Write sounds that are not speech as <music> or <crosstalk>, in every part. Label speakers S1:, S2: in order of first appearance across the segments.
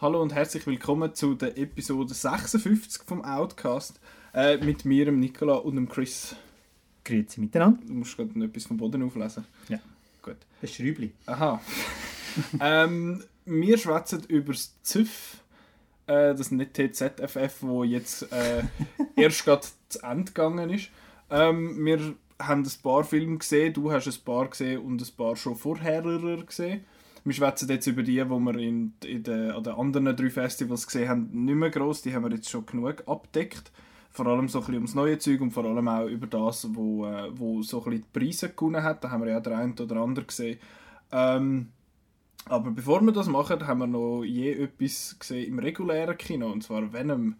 S1: Hallo und herzlich willkommen zu der Episode 56 vom Outcast äh, mit mir, dem Nicola und dem Chris.
S2: Grüezi miteinander.
S1: Du musst gerade noch etwas vom Boden auflesen.
S2: Ja.
S1: Gut.
S2: Das Schräubli.
S1: Aha. <laughs> ähm, wir schwätzen über das ZÜF, äh, das nicht TZFF, wo jetzt äh, <laughs> erst gerade zu Ende gegangen ist. Ähm, wir haben ein paar Filme gesehen, du hast ein paar gesehen und ein paar schon vorher gesehen. Wir schwätzen jetzt über die, die wir in, in den, an den anderen drei Festivals gesehen haben, nicht mehr gross. Die haben wir jetzt schon genug abdeckt. Vor allem so ein bisschen ums neue Zeug und vor allem auch über das, wo, äh, wo so ein bisschen die Preise gewonnen hat. Da haben wir ja den einen oder anderen gesehen. Ähm, aber bevor wir das machen, haben wir noch je etwas gesehen im regulären Kino, und zwar Venom.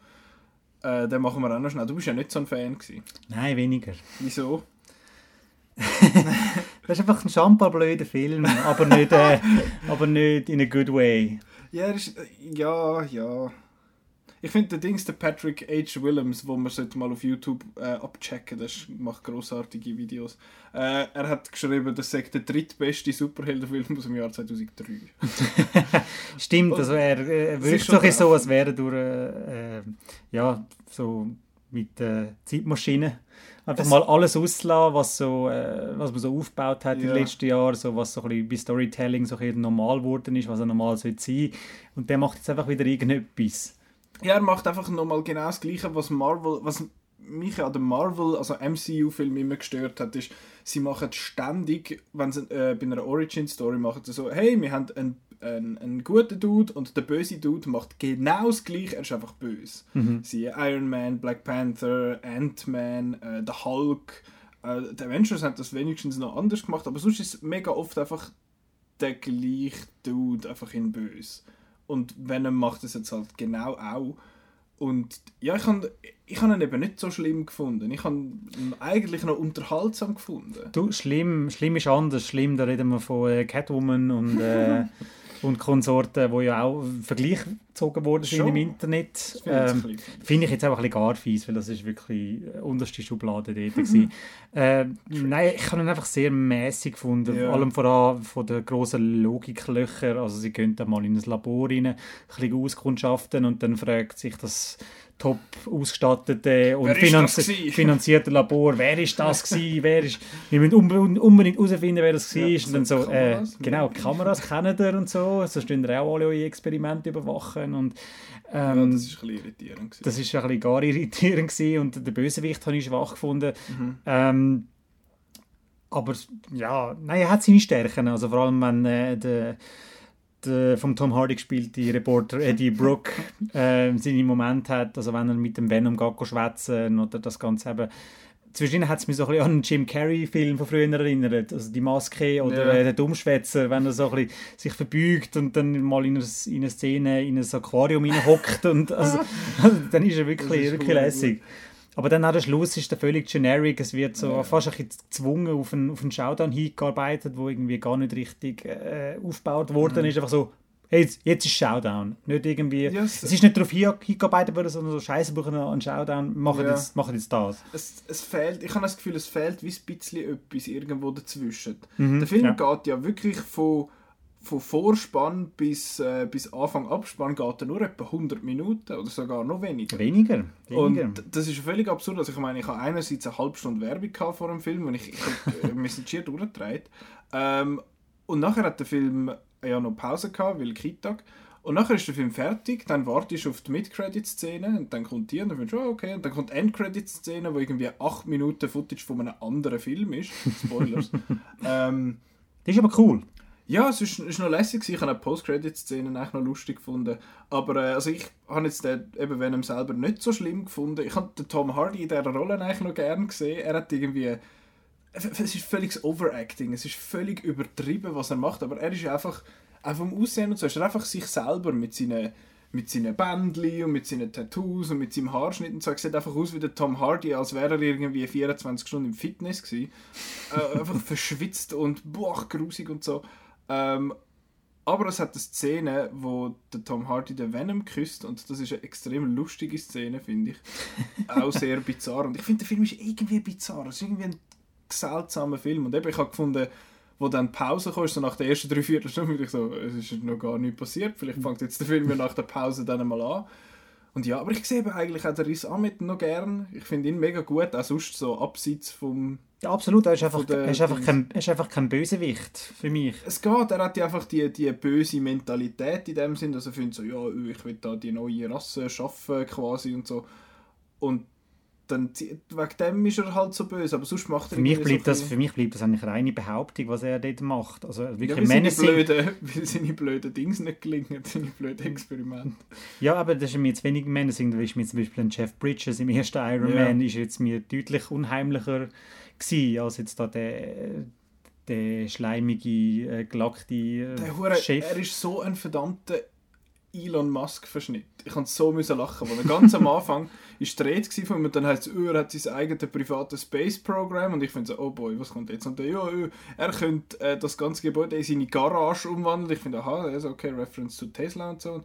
S1: Äh, den machen wir auch noch schnell. Du bist ja nicht so ein Fan gewesen.
S2: Nein, weniger.
S1: Wieso? <laughs>
S2: das ist einfach ein schampa-blöder Film, aber nicht, äh, <laughs> aber nicht in a good way.
S1: Ja, ist, ja, ja. Ich finde der Dings, der Patrick H. Willems, wo man sollte mal auf YouTube äh, abchecken, das macht großartige Videos. Äh, er hat geschrieben, das sei der drittbeste Superheldenfilm aus dem Jahr 2003. <laughs>
S2: Stimmt, also er, er wirkt so, so, als wäre durch äh, ja so mit äh, Zeitmaschinen einfach mal alles auslassen, was, so, äh, was man so aufgebaut hat ja. in den letzten Jahren, so, was so ein bisschen bei Storytelling so ein normal geworden ist, was er normal sollte sein. Und der macht jetzt einfach wieder irgendetwas.
S1: Ja, er macht einfach nochmal genau das Gleiche, was Marvel, was mich an den Marvel, also MCU-Film immer gestört hat, ist, sie machen ständig, wenn sie äh, bei einer Origin-Story machen, so, hey, wir haben einen ein, ein guter Dude und der böse Dude macht genau das gleiche, er ist einfach böse. Mhm. Siehe Iron Man, Black Panther, Ant-Man, äh, der Hulk. Äh, die Avengers haben das wenigstens noch anders gemacht, aber sonst ist es mega oft einfach der gleiche Dude einfach in böse. Und Venom macht es jetzt halt genau auch. Und ja, ich habe ich hab ihn eben nicht so schlimm gefunden. Ich habe ihn eigentlich noch unterhaltsam gefunden.
S2: Du, schlimm, schlimm ist anders. Schlimm, da reden wir von äh, Catwoman und äh, <laughs> und Konsorten, die ja auch Vergleich gezogen worden sind Schon. im Internet. Ähm, Finde ich jetzt einfach ein bisschen gar fies, weil das ist wirklich unterste Schublade dort äh, Nein, ich habe ihn einfach sehr mäßig gefunden, ja. vor allem allem von den grossen Logiklöchern. Also sie gehen dann mal in ein Labor rein, ein bisschen auskundschaften und dann fragt sich das top ausgestattete und finanzi <laughs> finanzierte Labor. Wer ist das gewesen? wer ist, wir müssen unbedingt herausfinden, wer das war. Ja, und dann so, äh, genau, Kameras kennen ihr und so. So stehen auch alle eure Experimente überwachen. Und,
S1: ähm, ja, das ist ein bisschen irritierend. Gewesen.
S2: Das ist ein bisschen gar irritierend gewesen. und der Bösewicht habe ich schwach gefunden. Mhm. Ähm, aber ja, nein, er hat seine Stärken. Also vor allem, wenn äh, der äh, vom Tom Hardy gespielte Reporter Eddie Brooke äh, seine Momente hat, also wenn er mit dem Venom geht schwätzen oder das Ganze eben Zwischendurch hat es mich so ein bisschen an einen Jim Carrey-Film von früher erinnert. Also die Maske oder ja. äh, der Dummschwätzer, wenn er so ein bisschen sich verbeugt und dann mal in eine, in eine Szene in ein Aquarium hockt und also, <laughs> dann ist er wirklich, ist wirklich lässig. Gut. Aber dann am Schluss ist er völlig generic. Es wird so ja. fast ein bisschen gezwungen auf einen, auf einen Showdown hingearbeitet, wo irgendwie gar nicht richtig äh, aufgebaut worden mhm. ist. Einfach so, hey, jetzt, jetzt ist Showdown. Nicht irgendwie, yes. Es ist nicht darauf hingearbeitet worden, sondern so Scheiße brauchen einen Showdown, machen, ja. jetzt, machen jetzt das.
S1: Es, es fehlt, ich habe das Gefühl, es fehlt wie ein bisschen etwas irgendwo dazwischen. Mhm. Der Film ja. geht ja wirklich von von Vorspann bis, äh, bis Anfang Abspann geht er nur etwa 100 Minuten oder sogar noch weniger.
S2: Weniger?
S1: weniger. Und das ist völlig absurd. Also ich meine, ich habe einerseits eine halbe Stunde Werbung vor dem Film und ich, ich habe mir schier durchgedreht. Ähm, und nachher hat der Film ja noch Pause gehabt, weil Kitag. Und nachher ist der Film fertig, dann wartest du auf die Mid-Credit-Szene und dann kommt die und dann findest du, oh, okay, und dann kommt die End-Credit-Szene, wo irgendwie 8 Minuten Footage von einem anderen Film ist. Spoilers. <laughs> ähm,
S2: das ist aber cool.
S1: Ja, es ist, ist noch lässig. Ich habe die Post-Credit-Szenen noch lustig gefunden. Aber äh, also ich habe jetzt den, eben Venom selber nicht so schlimm gefunden. Ich habe den Tom Hardy in dieser Rolle eigentlich noch gerne gesehen. Er hat irgendwie... Es ist völlig Overacting. Es ist völlig übertrieben, was er macht. Aber er ist einfach... Auch vom Aussehen und so ist er einfach sich selber mit seinen mit seinen Bändchen und mit seinen Tattoos und mit seinem Haarschnitt und so. Er sieht einfach aus wie der Tom Hardy, als wäre er irgendwie 24 Stunden im Fitness gewesen. äh, einfach <laughs> verschwitzt und boah, grusig und so. Ähm, aber es hat eine Szene, wo der Tom Hardy den Venom küsst und das ist eine extrem lustige Szene, finde ich. <laughs> Auch sehr bizarr. Und ich finde, der Film ist irgendwie bizarr. Es ist irgendwie ein seltsamer Film. Und eben, ich habe gefunden, wo dann Pause kam, so nach der ersten drei Viertelstunde, ich so, es ist noch gar nicht passiert, vielleicht fängt jetzt der Film ja nach der Pause dann mal an. Und ja, aber ich sehe eigentlich auch den Riss Ahmed noch gern. Ich finde ihn mega gut, auch sonst so abseits vom...
S2: Ja, absolut, er ist einfach, er ist einfach, kein, er ist einfach kein Bösewicht für mich.
S1: Es geht, er hat ja einfach die, die böse Mentalität in dem Sinn, dass er findet so, ja, ich will da die neue Rasse schaffen quasi und so. Und dann wegen dem ist er halt so böse, aber sonst macht er
S2: für mich bleibt so das Für mich bleibt das eigentlich reine Behauptung, was er dort macht. Also wirklich
S1: ja, weil, seine blöden, <laughs> weil seine blöden Dings nicht gelingen, <laughs> seine blöden Experimente.
S2: Ja, aber das ist mir jetzt wenig menacing, da ist mir zum Beispiel ein Jeff Bridges im ersten Iron ja. Man ist jetzt mir deutlich unheimlicher gewesen, als jetzt da der der schleimige, äh, gelackte äh,
S1: der Hure, Chef. Er ist so ein verdammter Elon Musk Verschnitt. Ich konnte so müssen lachen, weil ganz am Anfang <laughs> ist die Rede von ihm und dann heißt es, er hat sein eigenes privates Space Program und ich finde so, oh boy, was kommt jetzt? Und dann, ja, er könnte äh, das ganze Gebäude in seine Garage umwandeln. Ich finde, aha, das ist okay, Reference zu Tesla und so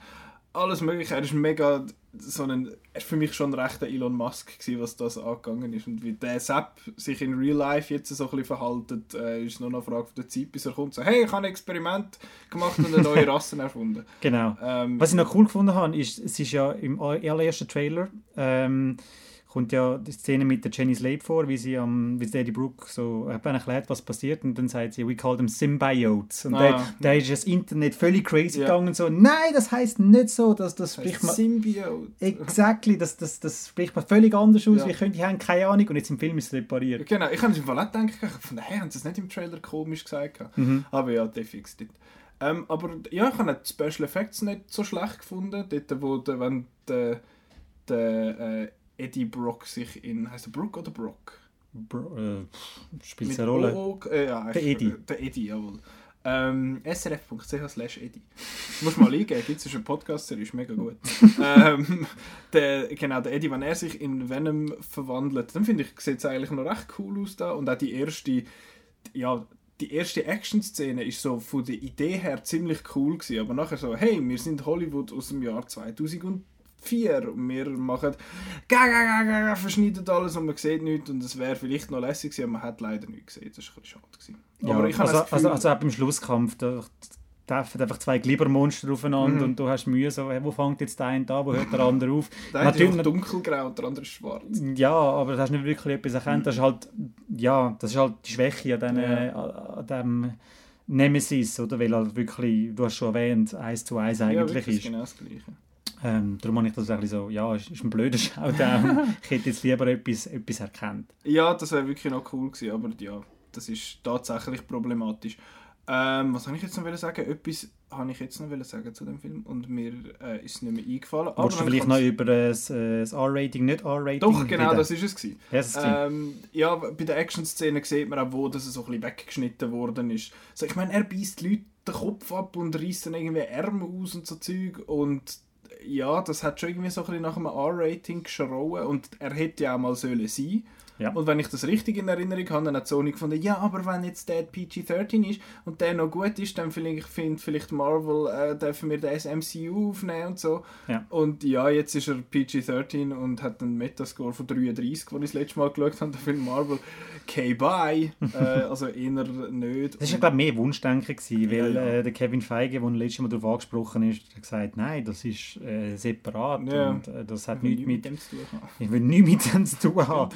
S1: alles mögliche. Er ist mega so ein, für mich schon recht Elon Musk gewesen, was das angegangen ist. Und wie der Sepp sich in Real Life jetzt so ein bisschen verhaltet, äh, ist nur noch eine Frage der Zeit, bis er kommt so, hey, ich habe ein Experiment gemacht und eine <laughs> neue Rasse erfunden.
S2: Genau. Ähm, was ich noch cool gefunden habe, ist, es ist ja im allerersten Trailer, ähm, kommt ja die Szene mit der Jenny Slate vor, wie sie am, wie Daddy Brooke so erklärt, was passiert und dann sagt sie, we call them Symbiotes. Und ah, da, ist das Internet völlig crazy ja. gegangen so, nein, das heißt nicht so, dass das, das spricht man...
S1: Symbiote.
S2: Exactly, das, das, das spricht man völlig anders aus, ja. wie können die haben keine Ahnung und jetzt im Film ist es repariert.
S1: Genau, ich habe es im Fall auch gedacht, von daher haben sie es nicht im Trailer komisch gesagt. Mhm. Aber ja, der fixed it. Ähm, aber ja, ich habe die Special Effects nicht so schlecht gefunden, dort wo der, wenn der, der äh, Eddie Brock sich in. Heißt er Brook oder Brock?
S2: Bro, äh, spielt eine Rolle. O,
S1: äh, ja,
S2: der Eddie.
S1: Der Eddie, jawohl. Ähm, srf.ch slash Eddie. Muss mal eingeben, gibt es einen Podcast, der ist mega gut. <laughs> ähm, der, genau, der Eddie, wenn er sich in Venom verwandelt, dann finde ich, sieht es eigentlich noch recht cool aus da. Und auch die erste, ja, die erste Action-Szene ist so von der Idee her ziemlich cool gewesen, aber nachher so, hey, wir sind Hollywood aus dem Jahr 2000 vier. Und wir machen ga, ga, ga, ga, verschneiden alles und man sieht nichts. Und es wäre vielleicht noch lässig gewesen, aber man hat leider nichts gesehen. Das war ein bisschen schade. Gewesen.
S2: Ja, aber ich also, Gefühl, also, also, also im Schlusskampf, da treffen einfach zwei Glibbermonster aufeinander mhm. und du hast Mühe, so, wo fängt jetzt der eine an, wo hört der andere auf? <laughs>
S1: der Natürlich, ist dunkelgrau und der andere ist schwarz.
S2: Ja, aber du hast nicht wirklich etwas erkannt. Mhm. Das ist halt, ja, das ist halt die Schwäche an, den, ja. an dem Nemesis, oder? Weil halt wirklich, du hast schon erwähnt, eins zu eins eigentlich ja, ist.
S1: genau das Gleiche.
S2: Ähm, darum habe ich das eigentlich so, ja, ist, ist ein blöder Showdown. <laughs> ich hätte jetzt lieber etwas, etwas erkannt.
S1: Ja, das wäre wirklich noch cool gewesen, aber ja, das ist tatsächlich problematisch. Ähm, was habe ich jetzt noch sagen? Etwas habe ich jetzt noch sagen zu dem Film und mir äh, ist es nicht mehr eingefallen.
S2: Wolltest du vielleicht noch über das, äh, das R-Rating, nicht R-Rating?
S1: Doch, genau, reden? das ist es. Gewesen.
S2: Ja,
S1: ähm, ja, bei der Action-Szene sieht man auch, wo das so ein bisschen weggeschnitten worden ist. Also, ich meine, er beißt die Leute den Kopf ab und reißt dann irgendwie Ärmel aus und so Zeug und ja, das hat schon irgendwie so ein bisschen nach einem R-Rating geschrauen und er hätte ja auch mal sollen sein ja. Und wenn ich das richtig in Erinnerung habe, dann hat Sony gefunden, ja, aber wenn jetzt der PG-13 ist und der noch gut ist, dann vielleicht, find, vielleicht Marvel, äh, dürfen wir das MCU aufnehmen und so.
S2: Ja.
S1: Und ja, jetzt ist er PG-13 und hat einen Metascore von 33, als ich das letzte Mal geschaut habe, der Film Marvel. Okay, bye. <laughs> äh, also eher nicht.
S2: Das war, glaube ich, mehr Wunschdenken, gewesen, weil ja, ja. Äh, der Kevin Feige, der letztes Mal darauf angesprochen ist, hat gesagt, nein, das ist äh, separat und äh, das hat nichts mit, mit dem zu tun haben. Ich will nichts mit dem zu <laughs> tun haben.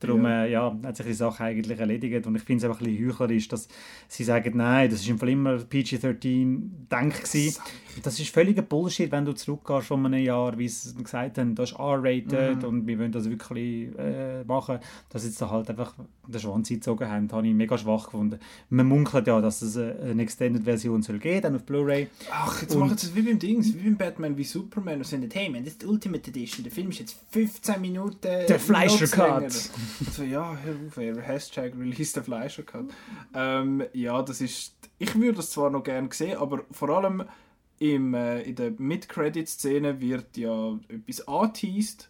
S2: Darum ja. Äh, ja, hat sich die Sache eigentlich erledigt. Und ich finde es einfach ein bisschen heuchlerisch, dass sie sagen, nein, das ist im Fall immer PG-13-Denk gewesen. Das ist völliger Bullshit, wenn du zurückgehst von einem Jahr, wie sie gesagt haben, das ist R-rated mhm. und wir wollen das wirklich äh, machen. Dass jetzt da halt einfach den Schwanz gezogen haben, habe ich mega schwach gefunden. Man munkelt ja, dass es eine Extended-Version soll geben, dann auf Blu-ray.
S1: Ach, jetzt und machen sie es wie beim Dings, wie beim Batman, wie Superman und sagen, hey, man, das ist die Ultimate Edition, der Film ist jetzt 15 Minuten
S2: Der Fleischer-Cut. <laughs>
S1: Also ja, hör auf, er Hashtag Release der Fleischer-Cut. Ähm, ja, das ist, ich würde das zwar noch gerne sehen, aber vor allem im, äh, in der Mid-Credit-Szene wird ja etwas angeteased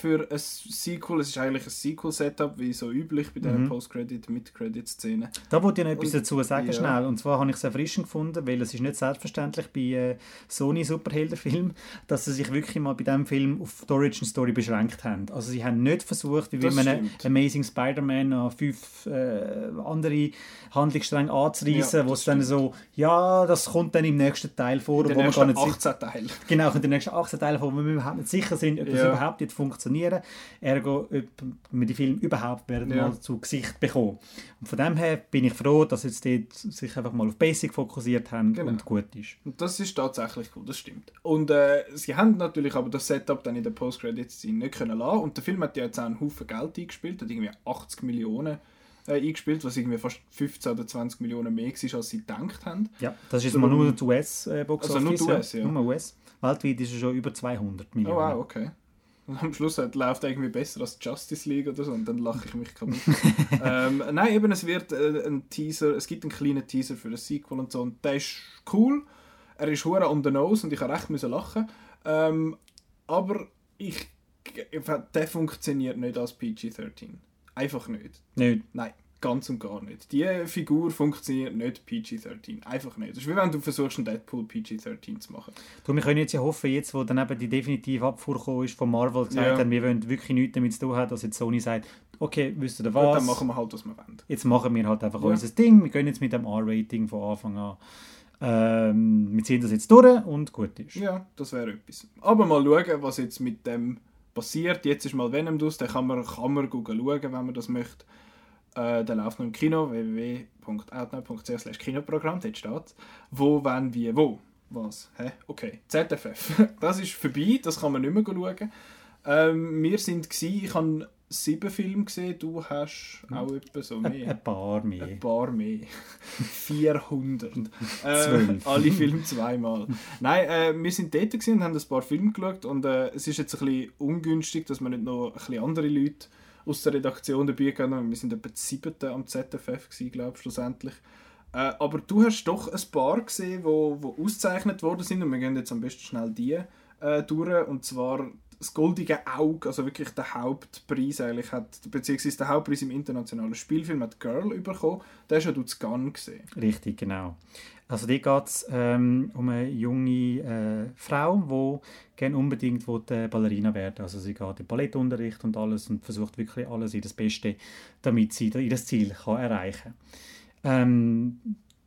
S1: für ein Sequel. Es ist eigentlich ein Sequel-Setup, wie so üblich bei dieser
S2: Mhm.
S1: Post-Credit, Mid-Credit-Szene.
S2: Da wollte ich noch etwas
S1: Und-
S2: dazu sagen,
S1: ja.
S2: schnell. Und zwar habe ich es erfrischend gefunden, weil es ist nicht selbstverständlich bei äh, Sony-Superheldenfilmen, <laughs> dass sie sich wirklich mal bei diesem Film auf die Origin-Story beschränkt haben. Also sie haben nicht versucht, wie
S1: stimmt.
S2: Amazing Spider-Man noch fünf äh, andere Handlungsstränge anzureissen,
S1: Ja,
S2: wo es dann so, ja, das kommt dann im nächsten Teil vor,
S1: In den
S2: man
S1: nächsten
S2: nicht si-
S1: 18 Teil.
S2: Genau, in den nächsten 18 Teilen, wo wir überhaupt nicht sicher sind, ob das
S1: Ja.
S2: überhaupt wird funktionieren. Ergo, ob wir die Filme überhaupt werden
S1: Ja.
S2: mal zu Gesicht bekommen. Und von dem her bin ich froh, dass sie jetzt dort sich einfach mal auf Basic fokussiert haben
S1: Genau.
S2: und gut ist.
S1: Und das ist tatsächlich cool, das stimmt. Und äh, sie haben natürlich aber das Setup dann in der Post-Credit-Scene nicht können lassen. Und der Film hat ja jetzt auch einen Haufen Geld eingespielt, hat irgendwie 80 Millionen äh, eingespielt, was irgendwie fast 15 oder 20 Millionen mehr war, als sie gedacht haben.
S2: Ja, das ist jetzt
S1: So,
S2: mal nur die US-Box
S1: Also nur die US, ja.
S2: Nur US. Weltweit ist es schon über 200
S1: Oh
S2: Millionen.
S1: wow, okay. Und am Schluss halt, läuft irgendwie besser als Justice League oder so und dann lache ich mich kaputt. <laughs> ähm, nein, eben, es wird äh, ein Teaser, es gibt einen kleinen Teaser für das Sequel und so und der ist cool. Er ist hure on the nose und ich habe recht müssen lachen. Ähm, aber ich, der funktioniert nicht als PG-13. Einfach nicht.
S2: Nicht.
S1: Nein, ganz und gar nicht. Die Figur funktioniert nicht PG-13. Einfach nicht. Das ist wie wenn du versuchst, einen Deadpool PG-13 zu machen.
S2: Du, wir können jetzt ja hoffen, jetzt, wo dann eben die definitive Abfuhr ist von Marvel, gesagt
S1: Ja.
S2: haben, wir wollen wirklich nichts damit zu tun haben, dass jetzt Sony sagt, okay, wisst ihr
S1: Und
S2: was?
S1: dann machen wir halt, was wir wollen.
S2: jetzt machen wir halt einfach
S1: Ja.
S2: unser Ding. Wir gehen jetzt mit dem R-Rating von Anfang an. Ähm, wir ziehen das jetzt durch und gut ist.
S1: Ja, das wäre etwas. Aber mal schauen, was jetzt mit dem passiert. Jetzt ist mal Venom draus, den kann man, kann man schauen, wenn man das möchte. Äh, der läuft noch im Kino, www.outnow.ch Kinoprogramm, dort steht Wo, wenn, wie, wo. Was? Hä? Okay. ZFF. <laughs> Das ist vorbei, das kann man nicht mehr schauen. Ähm, wir sind gsi, ich habe sieben Filme gesehen, du hast auch etwa so mehr.
S2: ein paar mehr.
S1: Ein paar mehr. <laughs> 400. <laughs> äh,
S2: Zwölf.
S1: alle Filme zweimal. Nein, äh, wir sind dort und haben ein paar Filme geschaut und äh, es ist jetzt ein bisschen ungünstig, dass wir nicht noch ein bisschen andere Leute aus der Redaktion dabei haben. Wir sind etwa die siebte am ZFF glaube ich, schlussendlich. Äh, aber du hast doch ein paar gesehen, wo, wo ausgezeichnet worden sind und wir gehen jetzt am besten schnell die äh, durch und zwar das goldige Auge, also wirklich der Hauptpreis eigentlich hat, beziehungsweise der Hauptpreis im internationalen Spielfilm hat Girl bekommen. Den hast ja du zu gesehen.
S2: Richtig, genau. Also dort geht es ähm, um eine junge äh, Frau, die gerne unbedingt will, äh, Ballerina werden Also sie geht in Ballettunterricht und alles und versucht wirklich alles in das Beste, damit sie ihr Ziel kann erreichen kann. Ähm,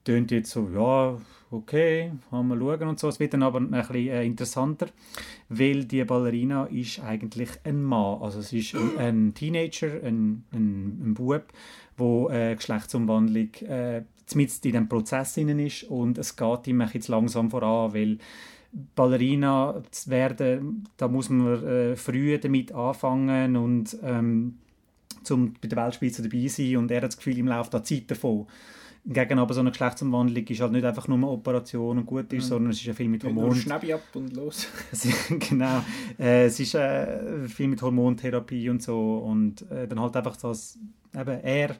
S2: tönt jetzt so, ja, okay, haben wir schauen und so. Es wird dann aber ein bisschen äh, interessanter, weil die Ballerina ist eigentlich ein Mann. Also es ist ein, ein Teenager, ein, ein, ein Bub, wo äh, Geschlechtsumwandlung äh, in dem Prozess innen ist und es geht ihm jetzt langsam voran, weil Ballerina zu werden, da muss man äh, früh damit anfangen und ähm, zum bei der Weltspitze dabei sein und er hat das Gefühl, ihm läuft da Zeit davon. Hingegen aber so eine Geschlechtsumwandlung ist halt nicht einfach nur eine Operation und gut ist,
S1: Mhm.
S2: sondern es ist ja viel mit Hormonen.
S1: Schnäppi ab und los. <laughs>
S2: Es ist- genau. Äh, es ist äh, viel mit Hormontherapie und so. Und äh, dann halt einfach das, eben er,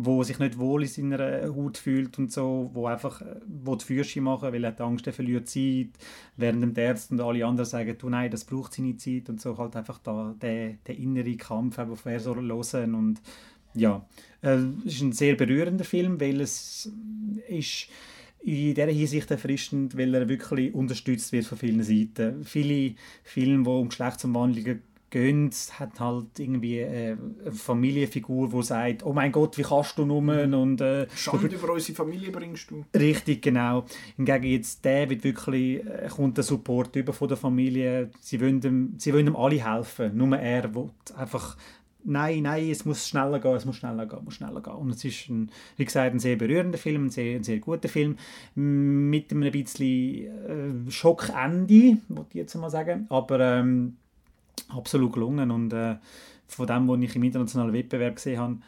S2: wo sich nicht wohl in seiner Haut fühlt und so, wo einfach äh, wo die Fürsche machen, weil er hat Angst, er verliert Zeit, während dem der Arzt und alle anderen sagen, du nein, das braucht seine Zeit und so halt einfach da der, der innere Kampf, soll er hören und ja, äh, es ist ein sehr berührender Film, weil es ist in dieser Hinsicht erfrischend, weil er wirklich unterstützt wird von vielen Seiten. Viele Filme, die um Geschlechtsumwandlungen gehen, hat halt irgendwie äh, eine Familienfigur, die sagt, oh mein Gott, wie kannst du nur und äh,
S1: Schande über unsere Familie bringst du.
S2: Richtig, genau. Hingegen jetzt der wird wirklich, äh, kommt der Support über von der Familie. Sie wollen ihm, sie wollen ihm alle helfen. Nur er will einfach, nein, nein, es muss schneller gehen, es muss schneller gehen, es muss schneller gehen. Und es ist, ein, wie gesagt, ein sehr berührender Film, ein sehr, ein sehr guter Film, mit einem bisschen äh, Schockende, würde ich jetzt mal sagen. Aber ähm, absolut gelungen und äh, von dem, was ich im internationalen Wettbewerb gesehen habe,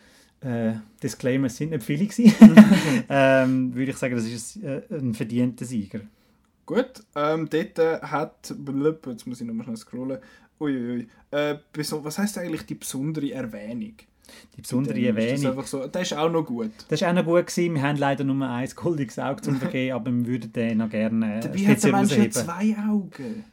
S2: äh, Disclaimer, es sind nicht viele gewesen. <laughs> ähm, würde ich sagen, das ist äh, ein verdienter Sieger.
S1: Gut, ähm, dort hat, jetzt muss ich nochmal schnell scrollen, uiuiui, äh, was heisst eigentlich die besondere Erwähnung?
S2: Die besondere
S1: Ist das
S2: Erwähnung.
S1: einfach so, der ist auch noch gut.
S2: Das war auch noch gut. Gewesen. Wir haben leider nur ein goldiges Auge zum Vergeben, aber wir würden den noch gerne äh,
S1: Dabei hat der Mensch ja zwei Augen.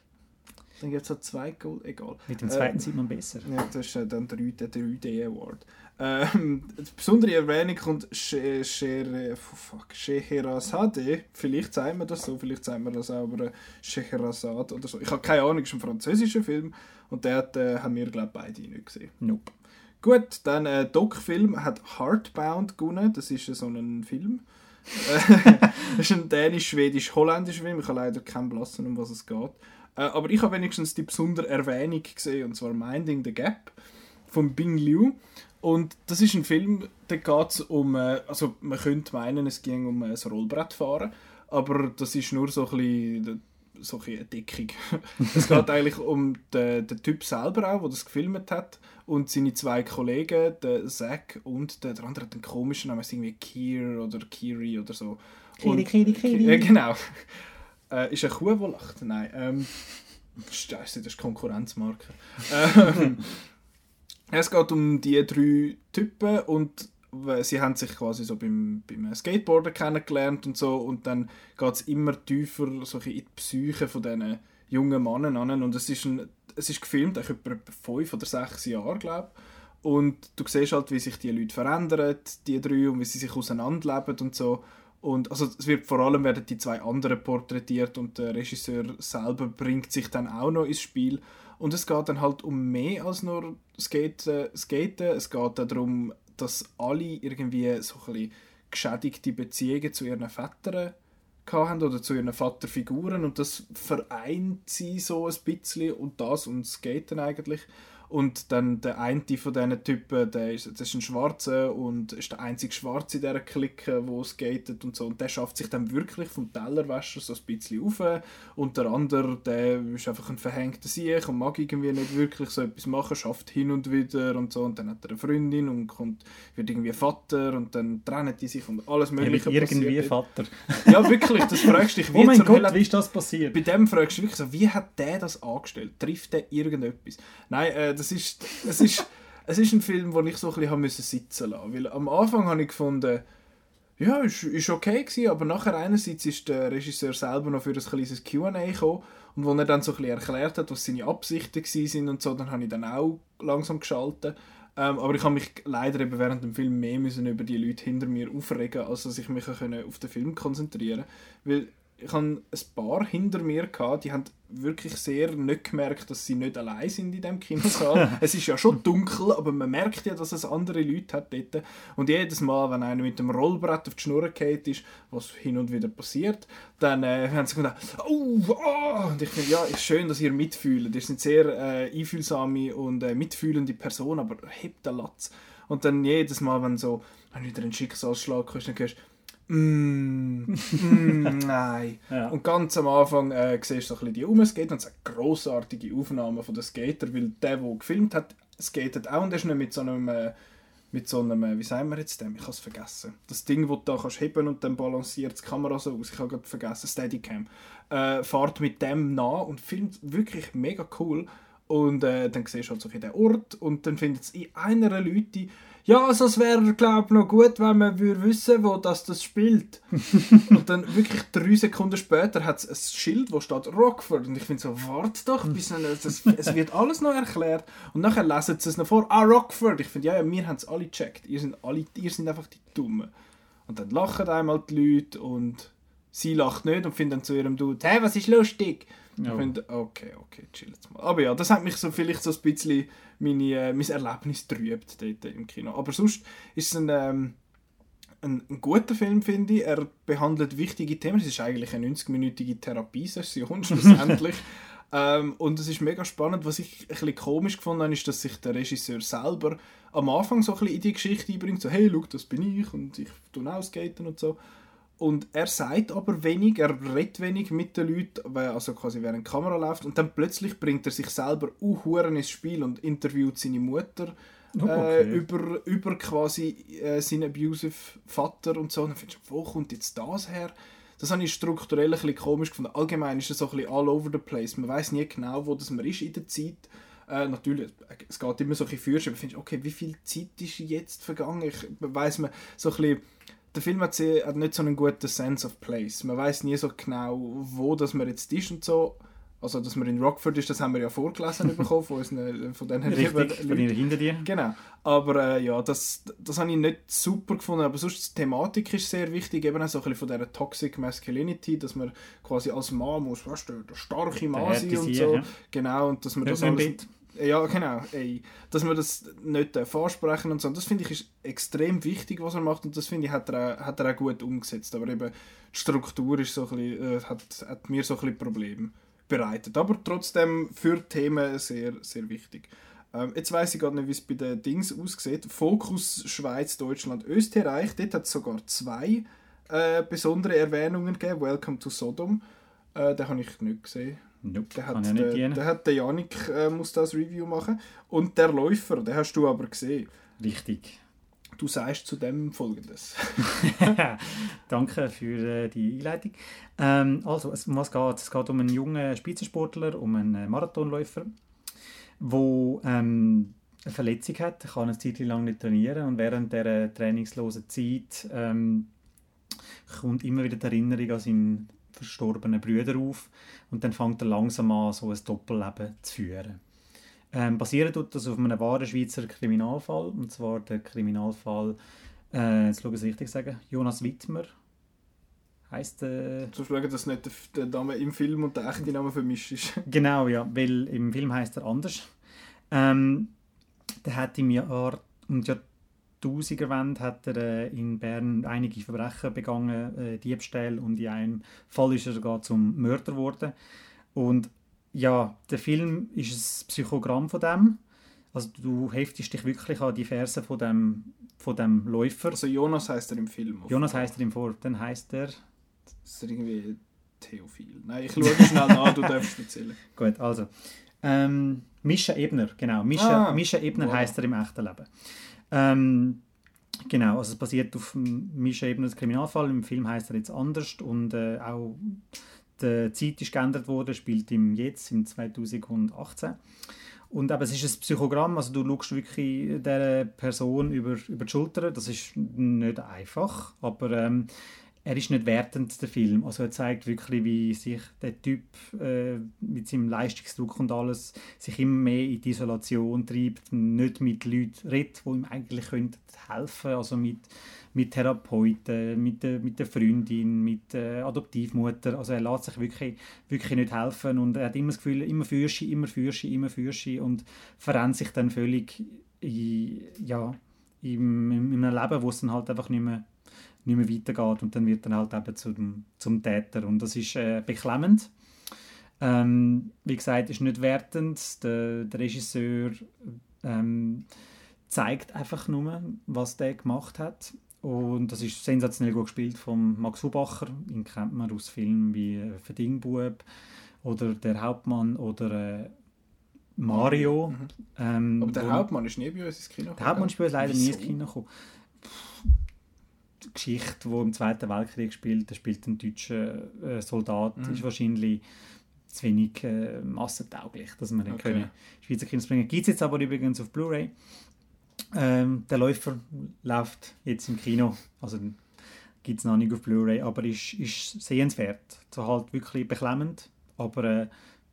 S1: Dann gibt es halt zwei Gold, egal.
S2: Mit dem zweiten äh, sieht man besser.
S1: Ja, das ist äh, dann der 3D Award. Ähm, die besondere Erwähnung kommt Scheherazade. Vielleicht sagen wir das so, vielleicht sagen wir das auch, aber Scheherazade oder so. Ich habe keine Ahnung, ist ein französischer Film und den äh, haben wir, glaube ich, beide nicht gesehen.
S2: Nope.
S1: Gut, dann äh, Doc-Film hat Heartbound gewonnen. Das ist so ein Film. <laughs> das ist ein dänisch-schwedisch-holländischer Film. Ich habe leider keinen Blassen, um was es geht. Äh, aber ich habe wenigstens die besondere Erwähnung gesehen, und zwar Minding the Gap von Bing Liu. Und das ist ein Film, da geht es um, äh, also man könnte meinen, es ging um ein Rollbrettfahren, aber das ist nur so ein bisschen, so ein eine Deckung. <laughs> es geht eigentlich um den, den Typ selber auch, der das gefilmt hat und seine zwei Kollegen, der Zack und der, der andere hat einen komischen Namen, irgendwie Kier oder Kiri oder so.
S2: Kiri, Kiri, Kiri.
S1: Äh, genau. <laughs> Äh, ist eine Kuh, die lacht? Nein. Ähm, Scheiße, das ist Konkurrenzmarke. <laughs> ähm, es geht um die drei Typen und sie haben sich quasi so beim, beim Skateboarden kennengelernt und so und dann geht es immer tiefer so in die Psyche von diesen jungen Männern an und es ist, ein, es ist gefilmt, etwa fünf oder sechs Jahre, glaube und du siehst halt, wie sich die Leute verändern, die drei, und wie sie sich auseinanderleben und so. Und also es wird vor allem werden die zwei anderen porträtiert und der Regisseur selber bringt sich dann auch noch ins Spiel. Und es geht dann halt um mehr als nur Skaten. Skaten. Es geht darum, dass alle irgendwie so ein bisschen geschädigte Beziehungen zu ihren Vätern haben oder zu ihren Vaterfiguren und das vereint sie so ein bisschen und das und Skaten eigentlich. Und dann der eine von diesen Typen, der ist, das ist ein Schwarzer und ist der einzige Schwarze in dieser Clique, wo es skatet und so. Und der schafft sich dann wirklich vom Tellerwäscher so ein bisschen auf. Und der andere, der ist einfach ein verhängter Sieg und mag irgendwie nicht wirklich so etwas machen, schafft hin und wieder und so. Und dann hat er eine Freundin und kommt, wird irgendwie Vater und dann trennen die sich und alles mögliche
S2: ja, irgendwie Vater. <laughs>
S1: Ja, wirklich, das fragst du dich.
S2: oh mein Gott, wie ist das passiert?
S1: Bei dem fragst du dich wirklich so, wie hat der das angestellt? Trifft der irgendetwas? Nein, äh, das ist, es ist, es ist ein Film, wo ich so ein bisschen müssen sitzen lassen Weil am Anfang habe ich gefunden, ja, ist, ist okay gewesen, aber nachher einerseits ist der Regisseur selber noch für ein kleines Q&A gekommen und wo er dann so ein bisschen erklärt hat, was seine Absichten sind und so, dann habe ich dann auch langsam geschaltet. Ähm, aber ich habe mich leider eben während dem Film mehr müssen über die Leute hinter mir aufregen, als dass ich mich auf den Film konzentrieren konnte. Ich habe ein paar hinter mir gehabt, die haben wirklich sehr nicht gemerkt, dass sie nicht allein sind in dem Kinosaal. <laughs> es ist ja schon dunkel, aber man merkt ja, dass es andere Leute hat dort. Und jedes Mal, wenn einer mit dem Rollbrett auf die Schnur geht ist, was hin und wieder passiert, dann äh, haben sie gedacht, oh, oh, und ich finde, ja, ist schön, dass ihr mitfühlt. Ihr seid sehr äh, einfühlsame und äh, mitfühlende Person, aber hebt den Latz. Und dann jedes Mal, wenn so, wenn wieder ein Schicksalsschlag kommt, dann hörst du, Mm, mm, nein. <laughs> Ja. Und ganz am Anfang äh, siehst du so ein bisschen die Umskate und es hat grossartige Aufnahmen von den Skater, weil der, der gefilmt hat, skatet auch und ist nicht mit so einem, äh, mit so einem, äh, wie sagen wir jetzt dem? Ich habe es vergessen. Das Ding, wo du da kannst heben und dann balanciert die Kamera so aus. Ich habe gerade vergessen, Steadicam. Äh, fahrt mit dem nach und filmt wirklich mega cool. Und äh, dann siehst du halt so den Ort und dann findet es in einer Leute ja, also es wäre, glaube ich, noch gut, wenn man würde wissen wo das, das spielt. <laughs> und dann wirklich drei Sekunden später hat es ein Schild, wo steht Rockford. Und ich finde so, warte doch, bis dann, das, es wird alles noch erklärt. Und nachher lesen sie es noch vor, ah, Rockford. Ich finde, ja, ja, wir haben es alle gecheckt. Ihr sind, alle, ihr sind einfach die Dummen. Und dann lachen einmal die Leute und sie lacht nicht und findet dann zu ihrem Dude, hey, was ist lustig? Ja. Ich finde, okay, okay, chill jetzt mal. Aber ja, das hat mich so vielleicht so ein bisschen meine, äh, mein Erlebnis trübt dort im Kino. Aber sonst ist es ein, ähm, ein, ein, guter Film, finde ich. Er behandelt wichtige Themen. Es ist eigentlich eine 90-minütige Therapiesession <laughs> schlussendlich. ähm, und es ist mega spannend. Was ich ein bisschen komisch gefunden habe, ist, dass sich der Regisseur selber am Anfang so ein bisschen in die Geschichte einbringt. So, hey, schau, das bin ich und ich tue auch Skaten und so. Und er sagt aber wenig, er redet wenig mit den Leuten, also quasi während die Kamera läuft. Und dann plötzlich bringt er sich selber auch ins Spiel und interviewt seine Mutter oh, äh, okay. äh, über, über quasi äh, seinen abusive Vater und so. Und dann findest du, wo kommt jetzt das her? Das habe ich strukturell ein bisschen komisch gefunden. Allgemein ist es so ein bisschen all over the place. Man weiß nie genau, wo das man ist in der Zeit. Äh, natürlich, es geht immer so ein bisschen für, aber findest okay, wie viel Zeit ist jetzt vergangen? Ich weiß man so ein bisschen der Film hat, hat, nicht so einen guten Sense of Place. Man weiß nie so genau, wo das man jetzt ist und so. Also, dass man in Rockford ist, das haben wir ja vorgelesen <laughs> bekommen von, unseren, von den
S2: Richtig, von ihnen hinter dir.
S1: Genau. Aber äh, ja, das, das habe ich nicht super gefunden. Aber sonst, die Thematik ist sehr wichtig, eben auch so ein bisschen von dieser Toxic Masculinity, dass man quasi als Mann muss, weißt du, der starke Mann sein und so. Ja. Genau, und dass man
S2: Nicht
S1: das alles...
S2: Bett.
S1: Ja, genau. Ey, dass man das nicht äh, vorsprechen und so. Das finde ich ist extrem wichtig, was er macht. Und das finde ich, hat er, auch, hat er auch gut umgesetzt. Aber eben, die Struktur ist so ein bisschen, äh, hat, hat mir so ein bisschen Probleme bereitet. Aber trotzdem für Themen sehr, sehr wichtig. Ähm, jetzt weiß ich gerade nicht, wie es bei den Dings aussieht. Fokus Schweiz, Deutschland, Österreich. Dort hat es sogar zwei äh, besondere Erwähnungen gegeben. Welcome to Sodom. Äh, den habe ich nicht gesehen.
S2: Nope,
S1: Der hat, der, der hat der Janik äh, muss das Review machen. Und der Läufer, den hast du aber gesehen.
S2: Richtig.
S1: Du sagst zu dem folgendes. <laughs> <laughs>
S2: Danke für äh, die Einleitung. Ähm, also, es, um was geht es? geht um einen jungen Spitzensportler, um einen äh, Marathonläufer, der ähm, eine Verletzung hat, kann eine Zeit lang nicht trainieren und während dieser trainingslosen Zeit ähm, kommt immer wieder die Erinnerung an seinen verstorbenen Brüder auf und dann fängt er langsam an, so ein Doppelleben zu führen. Ähm, basieren tut das auf einem wahren Schweizer Kriminalfall, und zwar der Kriminalfall, äh, jetzt schaue ich es richtig sagen, Jonas Wittmer, heißt äh,
S1: Zum Beispiel, dass nicht der Name im Film und der echte Name vermischt ist. <laughs>
S2: genau, ja, weil im Film heißt er anders. Ähm, der hat im Jahr, und ja, 2000er-Wende hat er äh, in Bern einige Verbrechen begangen, äh, Diebstähle und in einem Fall ist er sogar zum Mörder geworden. Und ja, der Film ist ein Psychogramm von dem. Also du heftest dich wirklich an die Verse von dem, von dem Läufer.
S1: Also Jonas heißt er im Film.
S2: Jonas heißt er im Vor. Dann heißt er.
S1: Ist er irgendwie Theophil? Nein, ich schaue schnell nach, du darfst erzählen. <laughs>
S2: Gut, also. Ähm, Mischa Ebner, genau. Mischa,
S1: ah,
S2: Mischa Ebner
S1: wow.
S2: heißt er im echten Leben. Ähm, genau, also es basiert auf Mischa Ebners Kriminalfall. Im Film heißt er jetzt anders und äh, auch die Zeit ist geändert worden, spielt im Jetzt, im 2018. Und aber es ist ein Psychogramm, also du schaust wirklich dieser Person über, über die Schulter. Das ist nicht einfach, aber ähm, er ist nicht wertend, der Film. Also er zeigt wirklich, wie sich der Typ äh, mit seinem Leistungsdruck und alles sich immer mehr in die Isolation treibt, nicht mit Leuten redet, die ihm eigentlich helfen Also mit, mit Therapeuten, mit der, mit der Freundin, mit der Adoptivmutter. Also er lässt sich wirklich, wirklich nicht helfen und er hat immer das Gefühl, immer Fürsche, immer Fürsche, immer Fürsche und verrennt sich dann völlig in, ja, in, in einem Leben, wo es dann halt einfach nicht mehr nicht mehr weitergeht und dann wird dann halt eben zum, zum Täter und das ist äh, beklemmend. Ähm, wie gesagt, ist nicht wertend. Der, der Regisseur ähm, zeigt einfach nur, was der gemacht hat und das ist sensationell gut gespielt von Max Hubacher. Ihn kennt man aus Filmen wie äh, Verdingbub oder Der Hauptmann oder äh, Mario. Ähm,
S1: Mhm. Aber der Hauptmann ist nie bei uns ins Kino
S2: der Hauptmann ist bei uns leider nie ins
S1: Wieso?
S2: Kino gekommen. Die Geschichte, die im Zweiten Weltkrieg spielt, da spielt ein deutscher äh, Soldat,
S1: Mhm.
S2: ist wahrscheinlich zu wenig äh, massentauglich, dass man den
S1: Okay.
S2: können Schweizer Kinos bringen. Gibt es jetzt aber übrigens auf Blu-ray. Ähm, der Läufer läuft jetzt im Kino, also gibt es noch nicht auf Blu-ray, aber ist, ist sehenswert. So halt wirklich beklemmend, aber äh,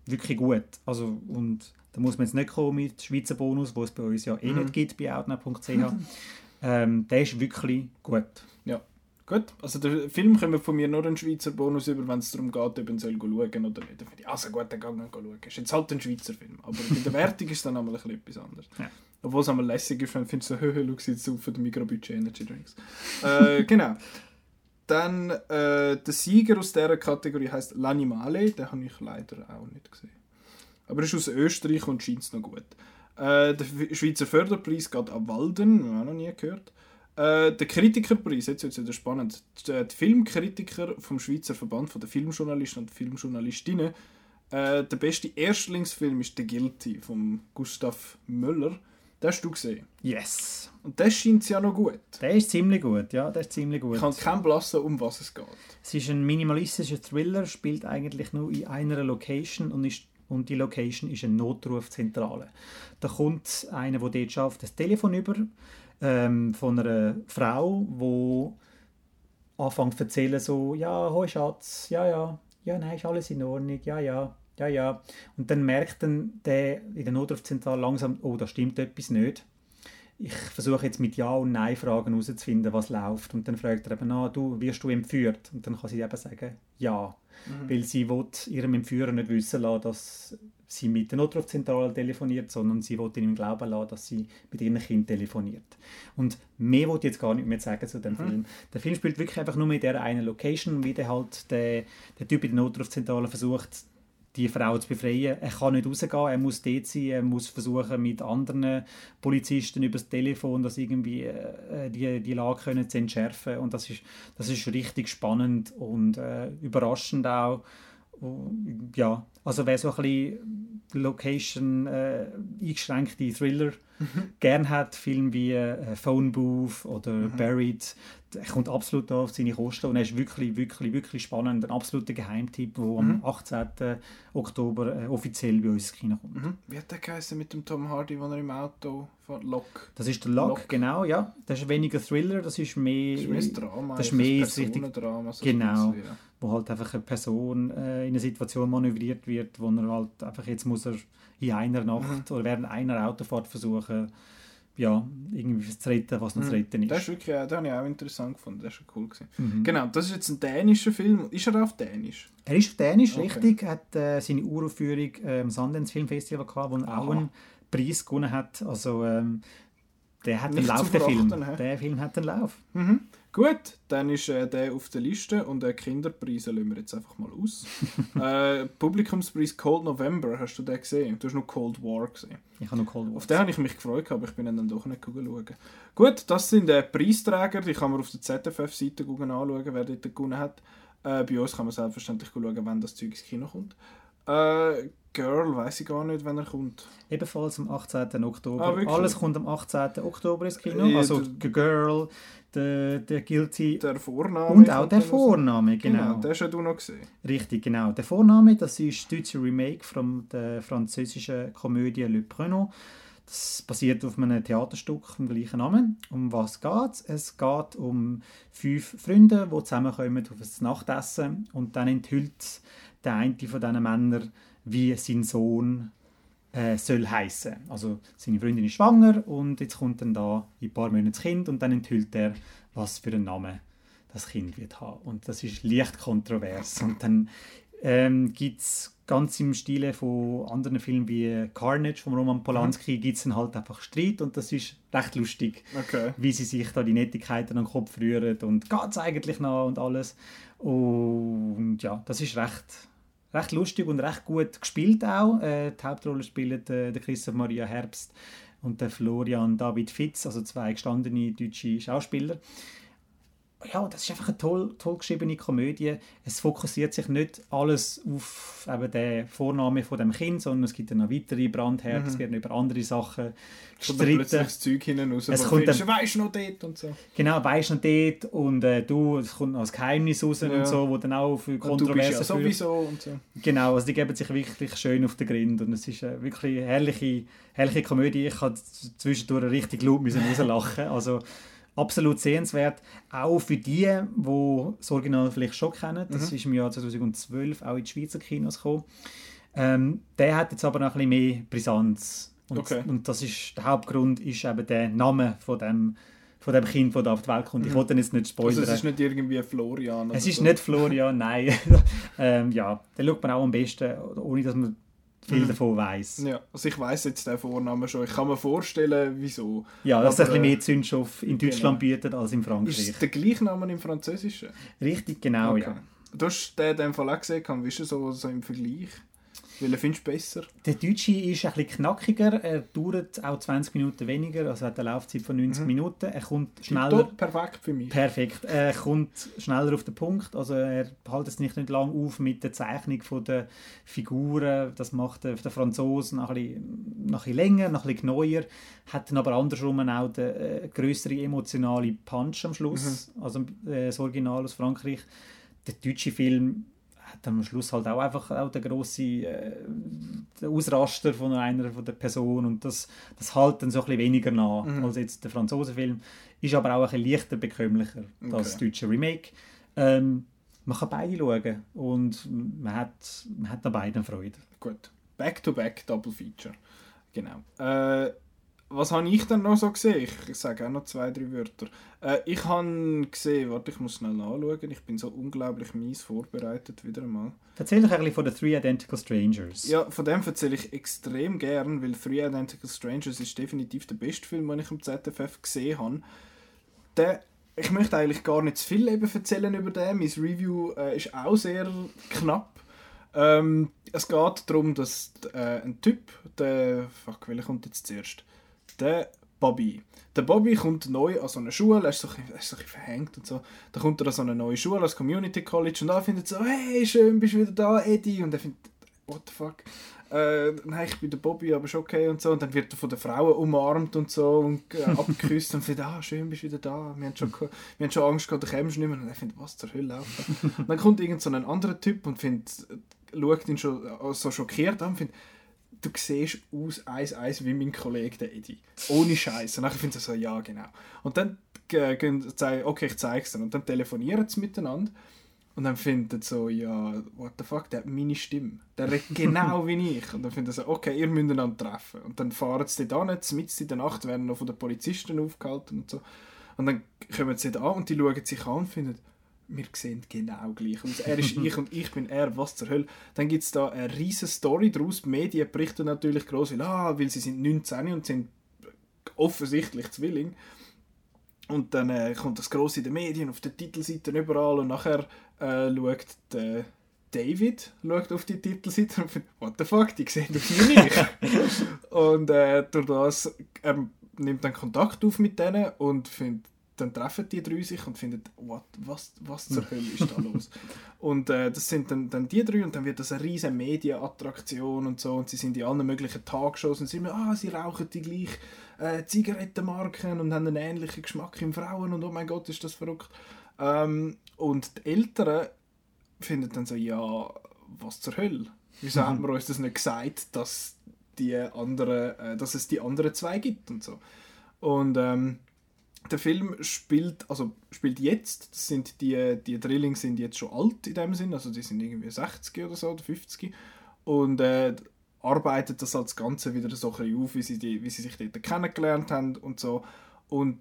S2: wirklich gut. Also, und da muss man jetzt nicht kommen mit Schweizer Bonus, wo es bei uns ja eh
S1: Mhm.
S2: nicht gibt bei outnow.ch. <laughs> ähm, der ist wirklich gut.
S1: Ja. Gut, also der Film kommt von mir nur einen Schweizer Bonus über, wenn es darum geht, ob man soll schauen oder nicht. Dann finde ich, also gut, dann gehen wir schauen. Ist jetzt halt ein Schweizer Film. Aber bei der Wertung ist dann einmal ein bisschen etwas anderes.
S2: Ja.
S1: Obwohl es einmal lässig ist, wenn du so, <laughs> höhö, schau jetzt auf für den Mikrobudget Energy Drinks. äh, <laughs> genau. Dann äh, der Sieger aus dieser Kategorie heißt L'Animale. Den habe ich leider auch nicht gesehen. Aber er ist aus Österreich und scheint es noch gut. Äh, der Schweizer Förderpreis geht an Walden, auch noch nie gehört. Äh, der Kritikerpreis, jetzt wird es wieder spannend. Die, die Filmkritiker vom Schweizer Verband von der Filmjournalisten und Filmjournalistinnen. Äh, der beste Erstlingsfilm ist The Guilty von Gustav Möller. Den hast du gesehen.
S2: Yes!
S1: Und das scheint ja noch gut.
S2: Der ist ziemlich gut, ja, der ist ziemlich gut.
S1: Ich kann keinen blassen, um was es geht.
S2: Es ist ein minimalistischer Thriller, spielt eigentlich nur in einer Location und, ist, und die Location ist eine Notrufzentrale. Da kommt einer, der dort schafft, das Telefon über ähm, von einer Frau, wo anfängt zu erzählen so, ja, hoi Schatz, ja, ja, ja, nein, ist alles in Ordnung, ja, ja. ja, ja. Und dann merkt dann der in der Notrufzentrale langsam, oh, da stimmt etwas nicht. Ich versuche jetzt mit Ja- und Nein-Fragen herauszufinden, was läuft. Und dann fragt er eben, ah, du, wirst du entführt? Und dann kann sie eben sagen, ja. Mhm. Weil sie will ihrem Entführer nicht wissen lassen, dass sie mit der Notrufzentrale telefoniert, sondern sie will ihm glauben lassen, dass sie mit ihrem Kind telefoniert. Und mehr wollte ich jetzt gar nicht mehr sagen zu dem mhm. Film. Der Film spielt wirklich einfach nur mit der einen Location, wie der halt der, der Typ in der Notrufzentrale versucht, die Frau zu befreien. Er kann nicht rausgehen, er muss dort sein, er muss versuchen mit anderen Polizisten über das Telefon das irgendwie äh, die, die Lage können zu entschärfen und das ist, das ist richtig spannend und äh, überraschend auch. Ja, also wer so ein bisschen Location äh, eingeschränkte Thriller mhm. gern hat, Filme wie äh, Phone Booth oder mhm. Buried, er kommt absolut auf seine Kosten und er ist wirklich, wirklich, wirklich spannend. Ein absoluter Geheimtipp, der mhm. am 18. Oktober äh, offiziell bei uns ins Kino kommt.
S1: Mhm. Wie hat der geheißen mit dem Tom Hardy, wo er im Auto fährt? Lock?
S2: Das ist der Lock, Lock, genau, ja. Das ist weniger Thriller, das ist mehr... Das ist mehr Drama. Das ist mehr das richtig, Drama, so genau, bisschen, ja. wo halt einfach eine Person äh, in eine Situation manövriert wird, wo er halt einfach, jetzt muss er in einer Nacht mhm. oder während einer Autofahrt versuchen, ja, irgendwie zu retten, was noch zu mhm. retten ist.
S1: Das ist wirklich, das habe ich auch interessant gefunden, das war cool. Mhm. Genau, das ist jetzt ein dänischer Film. Ist er auf Dänisch?
S2: Er ist auf Dänisch, okay. richtig. Er hat äh, seine Uraufführung äh, im Sundance Film Festival gehabt, wo er auch einen Preis gewonnen hat. Also ähm, der hat Nicht einen Lauf, der Film. Der Film hat einen Lauf.
S1: Mhm. Gut, dann ist äh, der auf der Liste und den Kinderpreis lassen wir jetzt einfach mal aus. <laughs> äh, Publikumspreis Cold November, hast du den gesehen? Du hast noch Cold War gesehen.
S2: Ich habe noch Cold War.
S1: Auf den habe ich mich gefreut, aber ich bin dann doch nicht schauen. Gut, das sind äh, Preisträger, die kann man auf der ZFF-Seite anschauen, wer dort gewonnen hat. Äh, bei uns kann man selbstverständlich schauen, wenn das Zeug ins Kino kommt. Girl, weiß ich gar nicht, wenn er kommt.
S2: Ebenfalls am 18. Oktober. Ah, Alles kommt am 18. Oktober ins Kino. Ja, also der, Girl, der, der Guilty.
S1: Der Vorname.
S2: Und auch der Vorname, genau. genau.
S1: Den hast du noch gesehen.
S2: Richtig, genau. Der Vorname, das ist das deutsche Remake von der französischen Komödie Le Prenot. Das basiert auf einem Theaterstück mit dem gleichen Namen. Um was geht es? Es geht um fünf Freunde, die zusammenkommen auf ein Nachtessen und dann enthüllt der eine von diesen Männern wie sein Sohn äh, soll heißen. Also seine Freundin ist schwanger und jetzt kommt dann da in ein paar Monaten das Kind und dann enthüllt er, was für einen Namen das Kind wird haben. Und das ist leicht kontrovers. Und dann ähm, gibt es ganz im Stile von anderen Filmen wie Carnage von Roman Polanski mhm. gibt es dann halt einfach Streit und das ist recht lustig,
S1: okay.
S2: wie sie sich da die Nettigkeiten an den Kopf rühren und geht es eigentlich noch und alles. Und ja, das ist recht recht lustig und recht gut gespielt auch. Äh, die Hauptrolle spielen äh, der Christoph Maria Herbst und der Florian David Fitz, also zwei gestandene deutsche Schauspieler ja, das ist einfach eine toll, toll geschriebene Komödie. Es fokussiert sich nicht alles auf eben den Vornamen von dem Kind, sondern es gibt dann noch weitere Brandherzen, mhm. es werden über andere Sachen
S1: gestritten. Es kommt das Zeug hinten raus,
S2: es kommt
S1: dann, weisst noch dort und so.
S2: Genau, weisst noch dort und äh, du, es kommt noch das Geheimnis raus ja. und so, wo dann auch für Kontroversen ja
S1: sowieso und so.
S2: Genau, also die geben sich wirklich schön auf den Grind und es ist eine wirklich herrliche, herrliche Komödie. Ich habe zwischendurch richtig laut müssen rauslachen. Also absolut sehenswert. Auch für die, die das Original vielleicht schon kennen. Das mhm. ist im Jahr 2012 auch in die Schweizer Kinos gekommen. Ähm, der hat jetzt aber noch ein bisschen mehr Brisanz. Und, okay. und das ist, der Hauptgrund ist eben der Name von dem, von dem Kind, das auf die Welt kommt. Ich mhm. wollte jetzt nicht spoilern. Also
S1: es ist nicht irgendwie Florian?
S2: Es ist so. nicht Florian, nein. <laughs> ähm, ja, den schaut man auch am besten, ohne dass man viel mhm. davon weiß.
S1: Ja, also ich weiß jetzt den Vornamen schon. Ich kann mir vorstellen, wieso.
S2: Ja, dass er ein bisschen mehr Zündstoff in Deutschland genau. bietet als in Frankreich.
S1: Ist der gleiche Name im Französischen?
S2: Richtig, genau, okay. ja.
S1: Du hast den in dem Fall auch gesehen, wie ist er so, so im Vergleich? Welchen findest du besser?
S2: Der Deutsche ist ein bisschen knackiger, er dauert auch 20 Minuten weniger, also hat eine Laufzeit von 90 mhm. Minuten. Er kommt schneller...
S1: Perfekt für mich.
S2: Perfekt. Er kommt schneller auf den Punkt, also er hält es nicht, nicht lang auf mit der Zeichnung der Figuren. Das macht der, der Franzose noch ein, bisschen, ein bisschen länger, noch ein bisschen neuer, hat dann aber andersrum auch den äh, größere emotionale Punch am Schluss, mhm. also äh, das Original aus Frankreich. Der deutsche Film hat am Schluss halt auch einfach auch der große äh, Ausraster von einer von der Person und das, das halt dann so ein bisschen weniger nah mhm. als jetzt der Franzosenfilm. Ist aber auch ein bisschen leichter bekömmlicher, okay. das deutsche Remake. Ähm, man kann beide schauen und man hat, man hat an beiden Freude.
S1: Gut. Back-to-back Double Feature. Genau. Äh, was habe ich dann noch so gesehen? Ich sage auch noch zwei, drei Wörter. Äh, ich habe gesehen, warte, ich muss schnell nachschauen. Ich bin so unglaublich mies vorbereitet wieder einmal.
S2: Erzähl doch eigentlich von den Three Identical Strangers.
S1: Ja, von dem erzähle ich extrem gern, weil Three Identical Strangers ist definitiv der beste Film, den ich im ZFF gesehen habe. Der, ich möchte eigentlich gar nicht zu viel eben erzählen über den. Mein Review äh, ist auch sehr knapp. Ähm, es geht darum, dass äh, ein Typ, der, fuck, welcher kommt jetzt zuerst? Der Bobby. Der Bobby kommt neu an so eine Schule, er ist so, er ist so ein bisschen verhängt und so. Da kommt er an so eine neue Schule, als Community College und da findet so, hey, schön, bist du wieder da, Eddie. Und er findet, what the fuck? Äh, nein, ich bin der Bobby, aber ist okay und so. Und dann wird er von den Frauen umarmt und so und äh, <laughs> abgeküsst und findet, ah, schön, bist du wieder da. Wir haben schon, wir haben schon Angst gehabt, du kommst nicht mehr. Und er findet, was zur Hölle laufen. <laughs> dann kommt irgend so ein anderer Typ und findet, schaut ihn schon so schockiert an und findet, du siehst aus eins eins wie mein Kollege der Eddie. Ohne Scheiß. Und dann findet er so, ja, genau. Und dann äh, gehen sie, okay, ich zeig's dir. Und dann telefonieren sie miteinander. Und dann findet so, ja, what the fuck, der hat meine Stimme. Der redet <laughs> genau wie ich. Und dann findet so, okay, ihr müsst einander treffen. Und dann fahren sie da nicht, mitten in der Nacht werden noch von den Polizisten aufgehalten und so. Und dann kommen sie da an und die schauen sich an und finden, wir sehen genau gleich aus. Er ist <laughs> ich und ich bin er, was zur Hölle. Dann gibt es da eine riesige Story daraus. Die Medien berichten natürlich groß, weil, ah, weil sie sind 19 und sind offensichtlich Zwilling. Und dann äh, kommt das groß in den Medien, auf den Titelseiten überall und nachher äh, schaut der David schaut auf die Titelseite und findet, what the fuck, die sehen doch wie ich. <laughs> und äh, durch das er nimmt dann Kontakt auf mit denen und findet dann treffen die drei sich und finden, what, was, was zur <laughs> Hölle ist da los? und äh, das sind dann, dann die drei und dann wird das eine riesige Medienattraktion und so und sie sind in allen möglichen Talkshows und sie immer, ah, sie rauchen die gleichen äh, Zigarettenmarken und haben einen ähnlichen Geschmack im Frauen und oh mein Gott, ist das verrückt. Ähm, und die Eltern finden dann so, ja, was zur Hölle? Wieso mhm. haben wir uns das nicht gesagt, dass, die andere, äh, dass es die anderen zwei gibt und so. Und ähm, der Film spielt, also spielt jetzt, das sind die, die Drillings sind jetzt schon alt in dem Sinn, also die sind irgendwie 60 oder so, oder 50 und äh, arbeitet das als Ganze wieder so ein auf, wie sie, die, wie sie sich dort kennengelernt haben und so. Und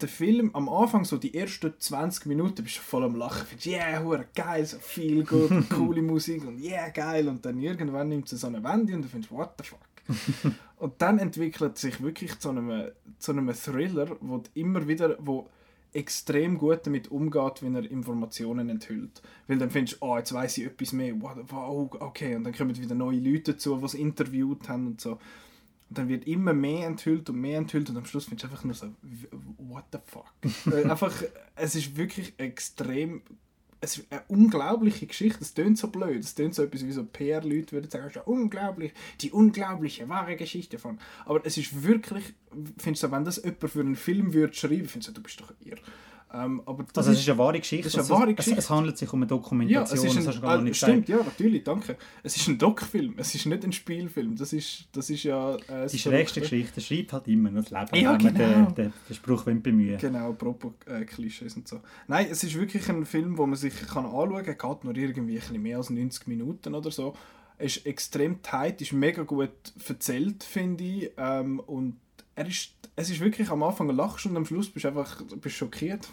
S1: der Film, am Anfang, so die ersten 20 Minuten, bist du voll am Lachen, findest, yeah, hure geil, so viel gut, <laughs> coole Musik und yeah, geil. Und dann irgendwann nimmt sie so eine Wende und du findest, what the fuck. <laughs> und dann entwickelt sich wirklich zu einem, zu einem Thriller, wo immer wieder, wo extrem gut damit umgeht, wenn er Informationen enthüllt. Weil dann findest du, oh, jetzt weiß ich etwas mehr, wow, okay, und dann kommen wieder neue Leute dazu, die es interviewt haben und so. Und dann wird immer mehr enthüllt und mehr enthüllt und am Schluss findest du einfach nur so, what the fuck. <laughs> einfach, es ist wirklich extrem es ist eine unglaubliche Geschichte. Es klingt so blöd. Es klingt so etwas wie so PR-Leute würden sagen, ist unglaublich, die unglaubliche, wahre Geschichte von. Aber es ist wirklich, findest du, wenn das jemand für einen Film würde schreiben, findest du, du bist doch irr. Ähm, aber
S2: also es ist eine wahre Geschichte.
S1: Es, ist eine wahre Geschichte.
S2: Es, es, handelt sich um eine Dokumentation.
S1: Ja, es ist ein, äh, stimmt, ja, natürlich, danke. Es ist ein Doc-Film, es ist nicht ein Spielfilm. Das ist, das ist ja...
S2: Äh, die schrägste Geschichte schreibt halt immer das Leben,
S1: ja, genau.
S2: den, den, den Spruch bemühen
S1: Genau, apropos äh, Klischees und so. Nein, es ist wirklich ein Film, wo man sich kann anschauen kann. Geht nur irgendwie ein bisschen mehr als 90 Minuten oder so. Ist extrem tight, ist mega gut erzählt, finde ich. Ähm, und er ist, es ist wirklich am Anfang lachst und am Schluss bist du einfach bist schockiert.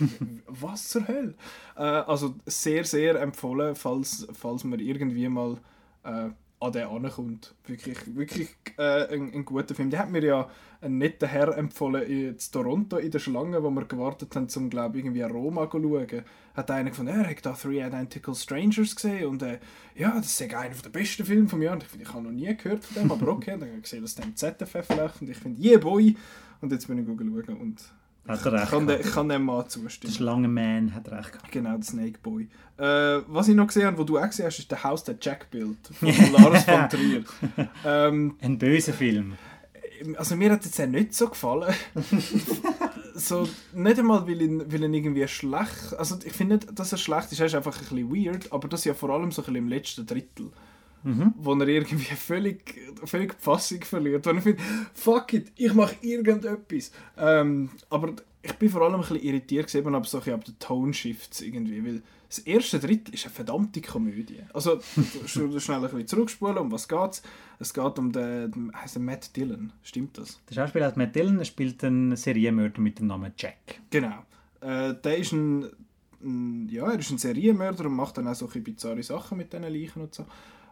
S1: <laughs> Was zur Hölle? Äh, also sehr, sehr empfohlen, falls, falls man irgendwie mal äh, an den ankommt. Wirklich, wirklich äh, ein, ein, guter Film. Der hat mir ja einen netten Herr empfohlen in Toronto in der Schlange, wo wir gewartet haben, um glaube irgendwie Roma zu schauen. Hat einer gefunden, er hat da Three Identical Strangers gesehen und äh, ja, das ist einer der besten Filme vom Jahr. Und ich finde, ich habe noch nie gehört von dem, aber okay. Und dann habe ich gesehen, dass der im ZFF läuft und ich finde, yeah boy! Und jetzt bin ich schauen und
S2: hat er recht
S1: ich kann, ich kann dem mal zustimmen.
S2: Der Schlangenman hat recht gehabt.
S1: Genau, der Snake Boy. Äh, was ich noch gesehen habe, wo du auch gesehen hast, ist der Haus der Jack Build <laughs> von Lars von Trier.
S2: Ähm, Ein böser Film.
S1: Also mir hat es ja nicht so gefallen. <laughs> so, nicht einmal, weil ihn, weil ihn irgendwie schlecht... Also ich finde nicht, dass er schlecht ist, er ist einfach ein bisschen weird, aber das ja vor allem so ein bisschen im letzten Drittel. Mhm. Wo er irgendwie <laughs> völlig, völlig die Fassung verliert. Wo er findet, fuck it, ich mache irgendetwas. Ähm, aber ich bin vor allem ein bisschen irritiert gewesen, aber so ab den Tone Shifts irgendwie, weil das erste Drittel ist eine verdammte Komödie. Also, schnell ein bisschen zurückspulen, um was geht es? Es geht um den, den heißt Matt Dillon, stimmt das?
S2: Der Schauspieler heißt Matt Dillon, er spielt einen Serienmörder mit dem Namen Jack.
S1: Genau. Äh, der ist ein, ein, ja, er ist ein Serienmörder und macht dann auch so ein bizarre Sachen mit diesen Leichen und so.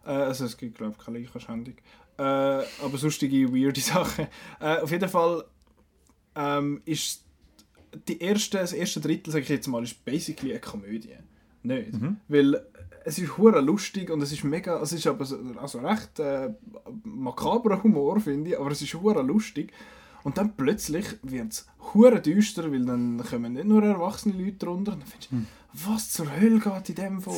S1: Äh, also es gibt, glaube ich, keine Leichenschändung. Äh, aber sonstige, weirde <laughs> Sachen. Äh, auf jeden Fall ähm, ist die erste, das erste Drittel, sage ich jetzt mal, ist basically eine Komödie. Nicht. Mhm. Weil es ist hure lustig und es ist mega, es ist aber also recht äh, makabrer Humor, finde ich, aber es ist hure lustig. Und dann plötzlich wird es hure düster, weil dann kommen nicht nur erwachsene Leute runter. Und dann findest du, hm. was zur Hölle geht in dem vor?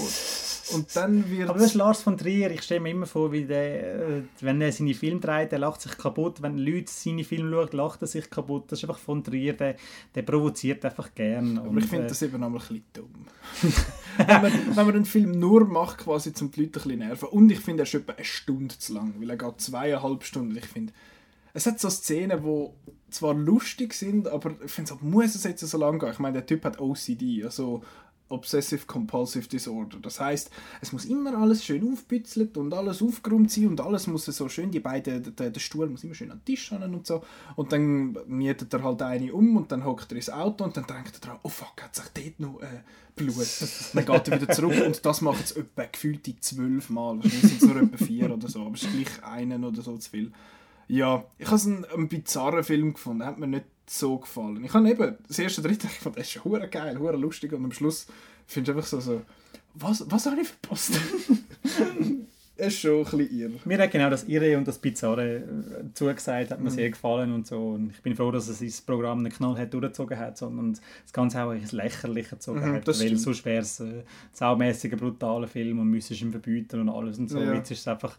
S1: Und dann wird
S2: Aber das ist Lars von Trier. Ich stelle mir immer vor, wie der, äh, wenn er seine Filme dreht, der lacht sich kaputt. Wenn Leute seine Filme schauen, lacht er sich kaputt. Das ist einfach von Trier. Der, der provoziert einfach gern.
S1: Aber ich finde äh, das eben auch ein bisschen dumm. <laughs> wenn, man, wenn man einen Film nur macht, quasi, um die Leute ein bisschen nerven. Und ich finde, er ist etwa eine Stunde zu lang, weil er geht zweieinhalb Stunden. Ich finde, es hat so Szenen, die zwar lustig sind, aber ich finde, so, muss es jetzt so lange gehen? Ich meine, der Typ hat OCD, also Obsessive Compulsive Disorder. Das heißt, es muss immer alles schön aufbützelt und alles aufgeräumt sein und alles muss so schön, die beiden, der, der Stuhl muss immer schön an den Tisch ran und so. Und dann mietet er halt eine um und dann hockt er ins Auto und dann denkt er dran, oh fuck, hat sich dort noch äh, Blut. <laughs> dann geht er wieder zurück und das macht es etwa gefühlte zwölf Mal. Wahrscheinlich sind es nur etwa vier oder so, aber es ist gleich einen oder so zu viel. Ja, ich habe einen, einen bizarren Film gefunden, hat mir nicht so gefallen. Ich habe eben das erste Drittel gefunden, das ist hure geil, hure lustig und am Schluss findest du einfach so, so was, was habe ich verpasst? <laughs> es ist schon ein bisschen irre.
S2: Mir hat genau das Irre und das Bizarre äh, zugesagt, hat mir mhm. sehr gefallen und so. Und ich bin froh, dass es das Programm nicht knallhart durchgezogen hat, sondern das Ganze auch ins Lächerliche gezogen mhm, hat. Weil stimmt. sonst wäre es ein saumässiger, brutaler Film und müsstest ihn verbieten und alles und so. Ja. Jetzt ist es einfach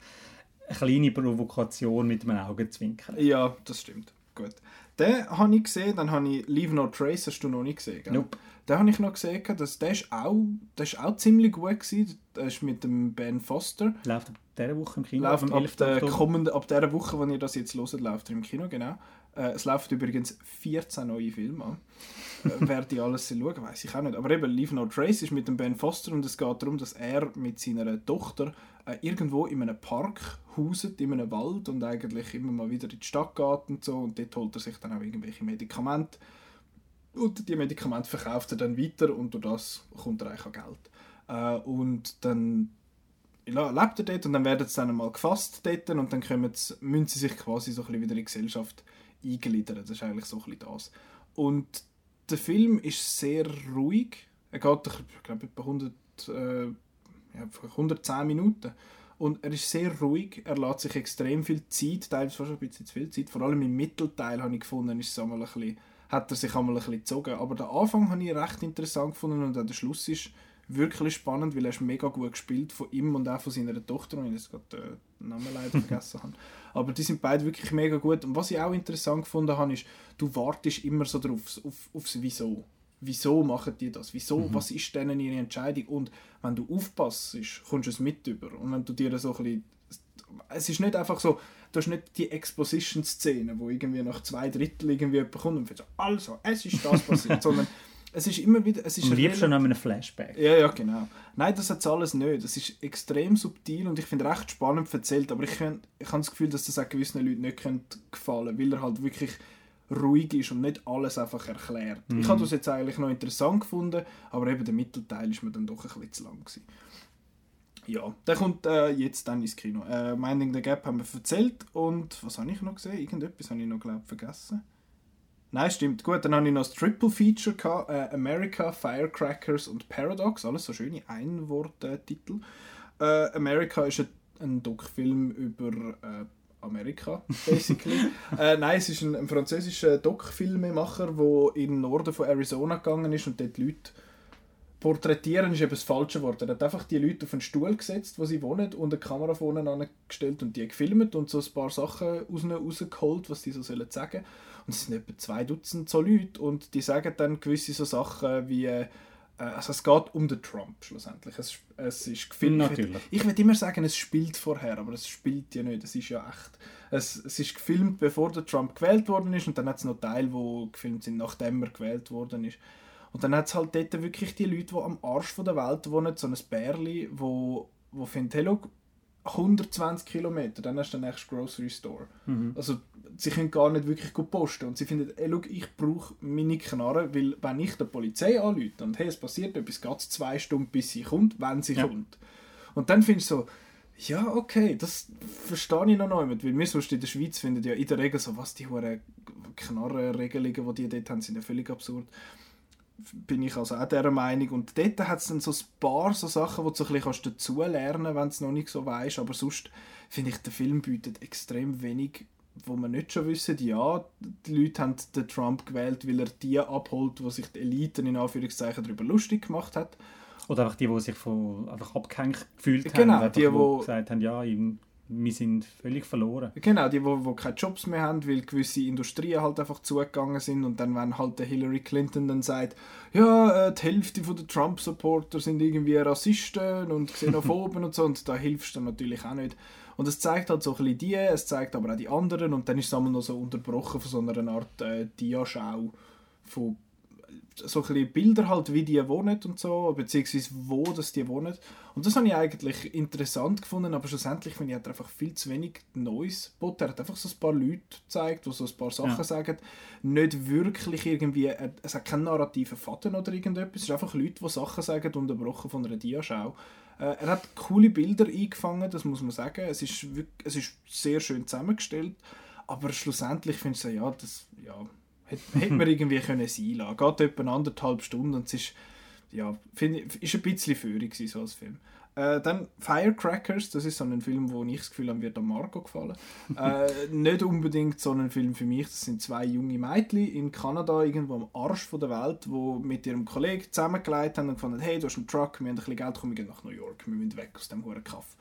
S2: eine kleine Provokation mit einem Augenzwinkern.
S1: Ja, das stimmt. Gut. Den habe ich gesehen, dann habe ich Leave No Trace, hast du noch nicht gesehen, gell?
S2: Nope.
S1: Den habe ich noch gesehen, dass der ist auch, der ist auch ziemlich gut gewesen. Der ist mit dem Ben Foster.
S2: Läuft ab dieser Woche im Kino?
S1: Läuft ab, der kommenden, ab dieser Woche, wenn ihr das jetzt hört, läuft er im Kino, genau. Äh, es läuft übrigens 14 neue Filme an. äh, <laughs> wer die alles schauen, weiß ich auch nicht. Aber eben, Leave No Trace ist mit dem Ben Foster und es geht darum, dass er mit seiner Tochter äh, irgendwo in einem Park hauset, in einem Wald und eigentlich immer mal wieder in die Stadt geht und so. Und dort holt er sich dann auch irgendwelche Medikamente. Und die Medikamente verkauft er dann weiter und durch das kommt er eigentlich an Geld. Äh, und dann lebt er dort und dann werden sie dann mal gefasst dort und dann sie, müssen sie sich quasi so ein bisschen wieder in die Gesellschaft eingliedern. Das ist eigentlich so ein bisschen das. Und der Film ist sehr ruhig. Er geht, ich glaube, etwa 100, äh, 110 Minuten. Und er ist sehr ruhig, er lässt sich extrem viel Zeit, teilweise fast ein bisschen zu viel Zeit. Vor allem im Mittelteil habe ich gefunden, ist es einmal ein bisschen, hat er sich einmal ein bisschen gezogen. Aber den Anfang habe ich recht interessant gefunden und auch der Schluss ist wirklich spannend, weil er ist mega gut gespielt von ihm und auch von seiner Tochter, und ich jetzt gerade den Namen leider <laughs> vergessen habe. Aber die sind beide wirklich mega gut. Und was ich auch interessant gefunden habe, ist, du wartest immer so drauf, auf, aufs Wieso. Wieso machen die das? Wieso? Mhm. Was ist denn ihre Entscheidung? Und wenn du aufpasst, kommst du es mit über. Und wenn du dir so ein bisschen es ist nicht einfach so, du hast nicht die Exposition-Szene, wo irgendwie nach zwei Drittel irgendwie jemand kommt und sagt, also, es ist das passiert, <laughs> sondern es ist immer wieder... Es ist
S2: Am liebsten noch einem Flashback.
S1: Ja, ja, genau. Nein, das hat alles nicht. Das ist extrem subtil und ich finde recht spannend erzählt, aber ich, ich habe das Gefühl, dass das auch gewissen Leuten nicht gefallen weil er halt wirklich ruhig ist und nicht alles einfach erklärt. Mhm. Ich habe das jetzt eigentlich noch interessant gefunden, aber eben der Mittelteil ist mir dann doch ein bisschen zu lang gewesen. Ja, der kommt äh, jetzt dann ins Kino. Äh, Minding the Gap haben wir erzählt und was habe ich noch gesehen? Irgendetwas habe ich noch, glaube vergessen. Nein, stimmt. Gut, dann habe ich noch das Triple Feature gehabt, äh, America, Firecrackers und Paradox. Alles so schöne Einworttitel. Äh, America ist ein, ein Doc-Film über äh, Amerika, basically. <laughs> äh, nein, es ist ein, ein französischer Doc-Filmemacher, der in den Norden von Arizona gegangen ist und dort Leute porträtieren ist eben das falsche Wort. Er hat einfach die Leute auf einen Stuhl gesetzt, wo sie wohnen, und eine Kamera vorne angestellt und die gefilmt und so ein paar Sachen raus, rausgeholt, was die so sollen sagen. Und es sind etwa zwei Dutzend so Leute und die sagen dann gewisse so Sachen wie Äh, also es geht um den Trump schlussendlich. Es, es ist gefilmt.
S2: Natürlich.
S1: Ich würde immer sagen, es spielt vorher, aber es spielt ja nicht. Es ist ja echt. Es, es ist gefilmt, bevor der Trump gewählt worden ist und dann hat es noch Teile, wo gefilmt sind, nachdem er gewählt worden ist. Und dann hat es halt dort wirklich die Leute, die am Arsch von der Welt wohnen, so ein Bärli, wo, wo findet, hey, look, 120 Kilometer, dann hast du den nächsten Grocery Store.
S2: Mhm.
S1: Also sie können gar nicht wirklich gut posten und sie finden, ey, look, ich brauche meine Knarre, weil wenn ich der Polizei anrufe und hey, es passiert etwas, geht es zwei Stunden, bis sie kommt, wenn sie
S2: Ja.
S1: kommt. Und dann findest du so, ja, okay, das verstehe ich noch nicht, weil wir sonst in der Schweiz finden ja in der Regel so, was die hohen Knarrenregelungen, die die dort haben, sind ja völlig absurd. Bin ich also auch dieser Meinung. Und dort hat es dann so ein paar so Sachen, wo du so ein bisschen dazu lernen kannst, wenn du es noch nicht so weißt. Aber sonst finde ich, der Film bietet extrem wenig, wo man nicht schon wissen. Ja, die Leute haben den Trump gewählt, weil er die abholt, wo sich die Eliten in Anführungszeichen darüber lustig gemacht hat.
S2: Oder einfach die, die sich von, einfach abgehängt gefühlt
S1: Genau,
S2: haben. Einfach,
S1: die,
S2: wo- gesagt haben, ja, im- wir sind völlig verloren.
S1: Genau, die, wo, wo keine Jobs mehr haben, weil gewisse Industrien halt einfach zugegangen sind und dann, wenn halt der Hillary Clinton dann sagt, ja, äh, die Hälfte der Trump-Supporter sind irgendwie Rassisten und Xenophoben <laughs> und so, und da hilfst du natürlich auch nicht. Und es zeigt halt so ein bisschen die, es zeigt aber auch die anderen und dann ist es einmal noch so unterbrochen von so einer Art äh, Diaschau von so ein Bilder halt, wie die wohnen und so, beziehungsweise wo das die wohnen. Und das habe ich eigentlich interessant gefunden, aber schlussendlich finde ich, hat er einfach viel zu wenig Neues geboten. Er hat einfach so ein paar Leute gezeigt, die so ein paar Sachen
S2: Ja.
S1: sagen. Nicht wirklich irgendwie, es hat keinen narrativen Faden oder irgendetwas, es ist einfach Leute, die Sachen sagen, unterbrochen von einer Diaschau. Äh, er hat coole Bilder eingefangen, das muss man sagen. Es ist, wirk- es ist sehr schön zusammengestellt, aber schlussendlich finde ich so, ja, das, ja, hätte, man irgendwie können sein lassen. Geht etwa anderthalb Stunden und es ist, ja, finde ich, ist ein bisschen führig so als Film. Äh, dann Firecrackers, das ist so ein Film, wo ich das Gefühl habe, wird an Marco gefallen. äh, <laughs> nicht unbedingt so ein Film für mich. Das sind zwei junge Mädchen in Kanada, irgendwo am Arsch von der Welt, die mit ihrem Kollegen zusammengelegt haben und gefunden hey, du hast einen Truck, wir haben ein bisschen Geld, komm, wir gehen nach New York, wir müssen weg aus dem hohen Kaff.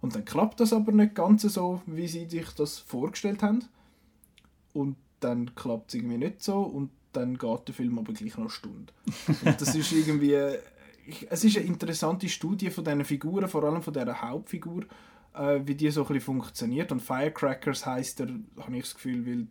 S1: Und dann klappt das aber nicht ganz so, wie sie sich das vorgestellt haben. Und dann klappt es irgendwie nicht so und dann geht der Film aber gleich noch eine Stunde. Und das ist irgendwie... Es ist eine interessante Studie von diesen Figuren, vor allem von dieser Hauptfigur, äh, wie die so ein bisschen funktioniert. Und Firecrackers heisst er, habe ich das Gefühl, weil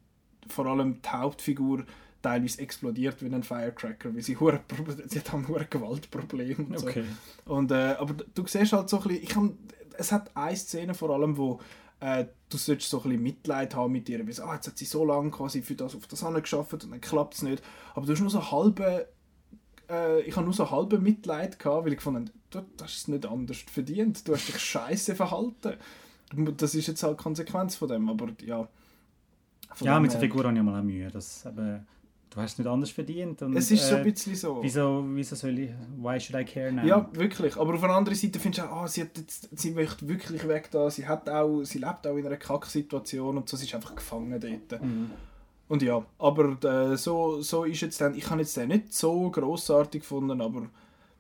S1: vor allem die Hauptfigur teilweise explodiert wie ein Firecracker, weil sie, <laughs> hure sie hat ein hure Gewaltproblem und so.
S2: Okay.
S1: Und, äh, aber du siehst halt so ein bisschen, ich kann, es hat eine Szene vor allem, wo äh, du solltest so ein bisschen Mitleid haben mit ihr, weil ah, jetzt hat sie so lange quasi für das, auf das geschafft und dann klappt es nicht. Aber du hast nur so halbe, äh, ich habe nur so halbe Mitleid gehabt, weil ich fand, du, du hast es nicht anders verdient, du hast dich scheiße verhalten. Das ist jetzt halt Konsequenz von dem, aber ja.
S2: Ja, mit der Figur habe ich mal auch Mühe. Das, eben, du hast es nicht anders verdient. Und,
S1: Es ist so
S2: äh,
S1: ein bisschen so.
S2: Wieso, wieso soll ich... Why should I care now?
S1: Ja, wirklich. Aber auf der anderen Seite findest du auch, ah, sie, hat jetzt, sie möchte wirklich weg da, sie, hat auch, sie lebt auch in einer Kacksituation und so, sie ist einfach gefangen dort.
S2: Mhm.
S1: Und ja, aber äh, so, so ist jetzt dann, ich habe jetzt den nicht so grossartig gefunden, aber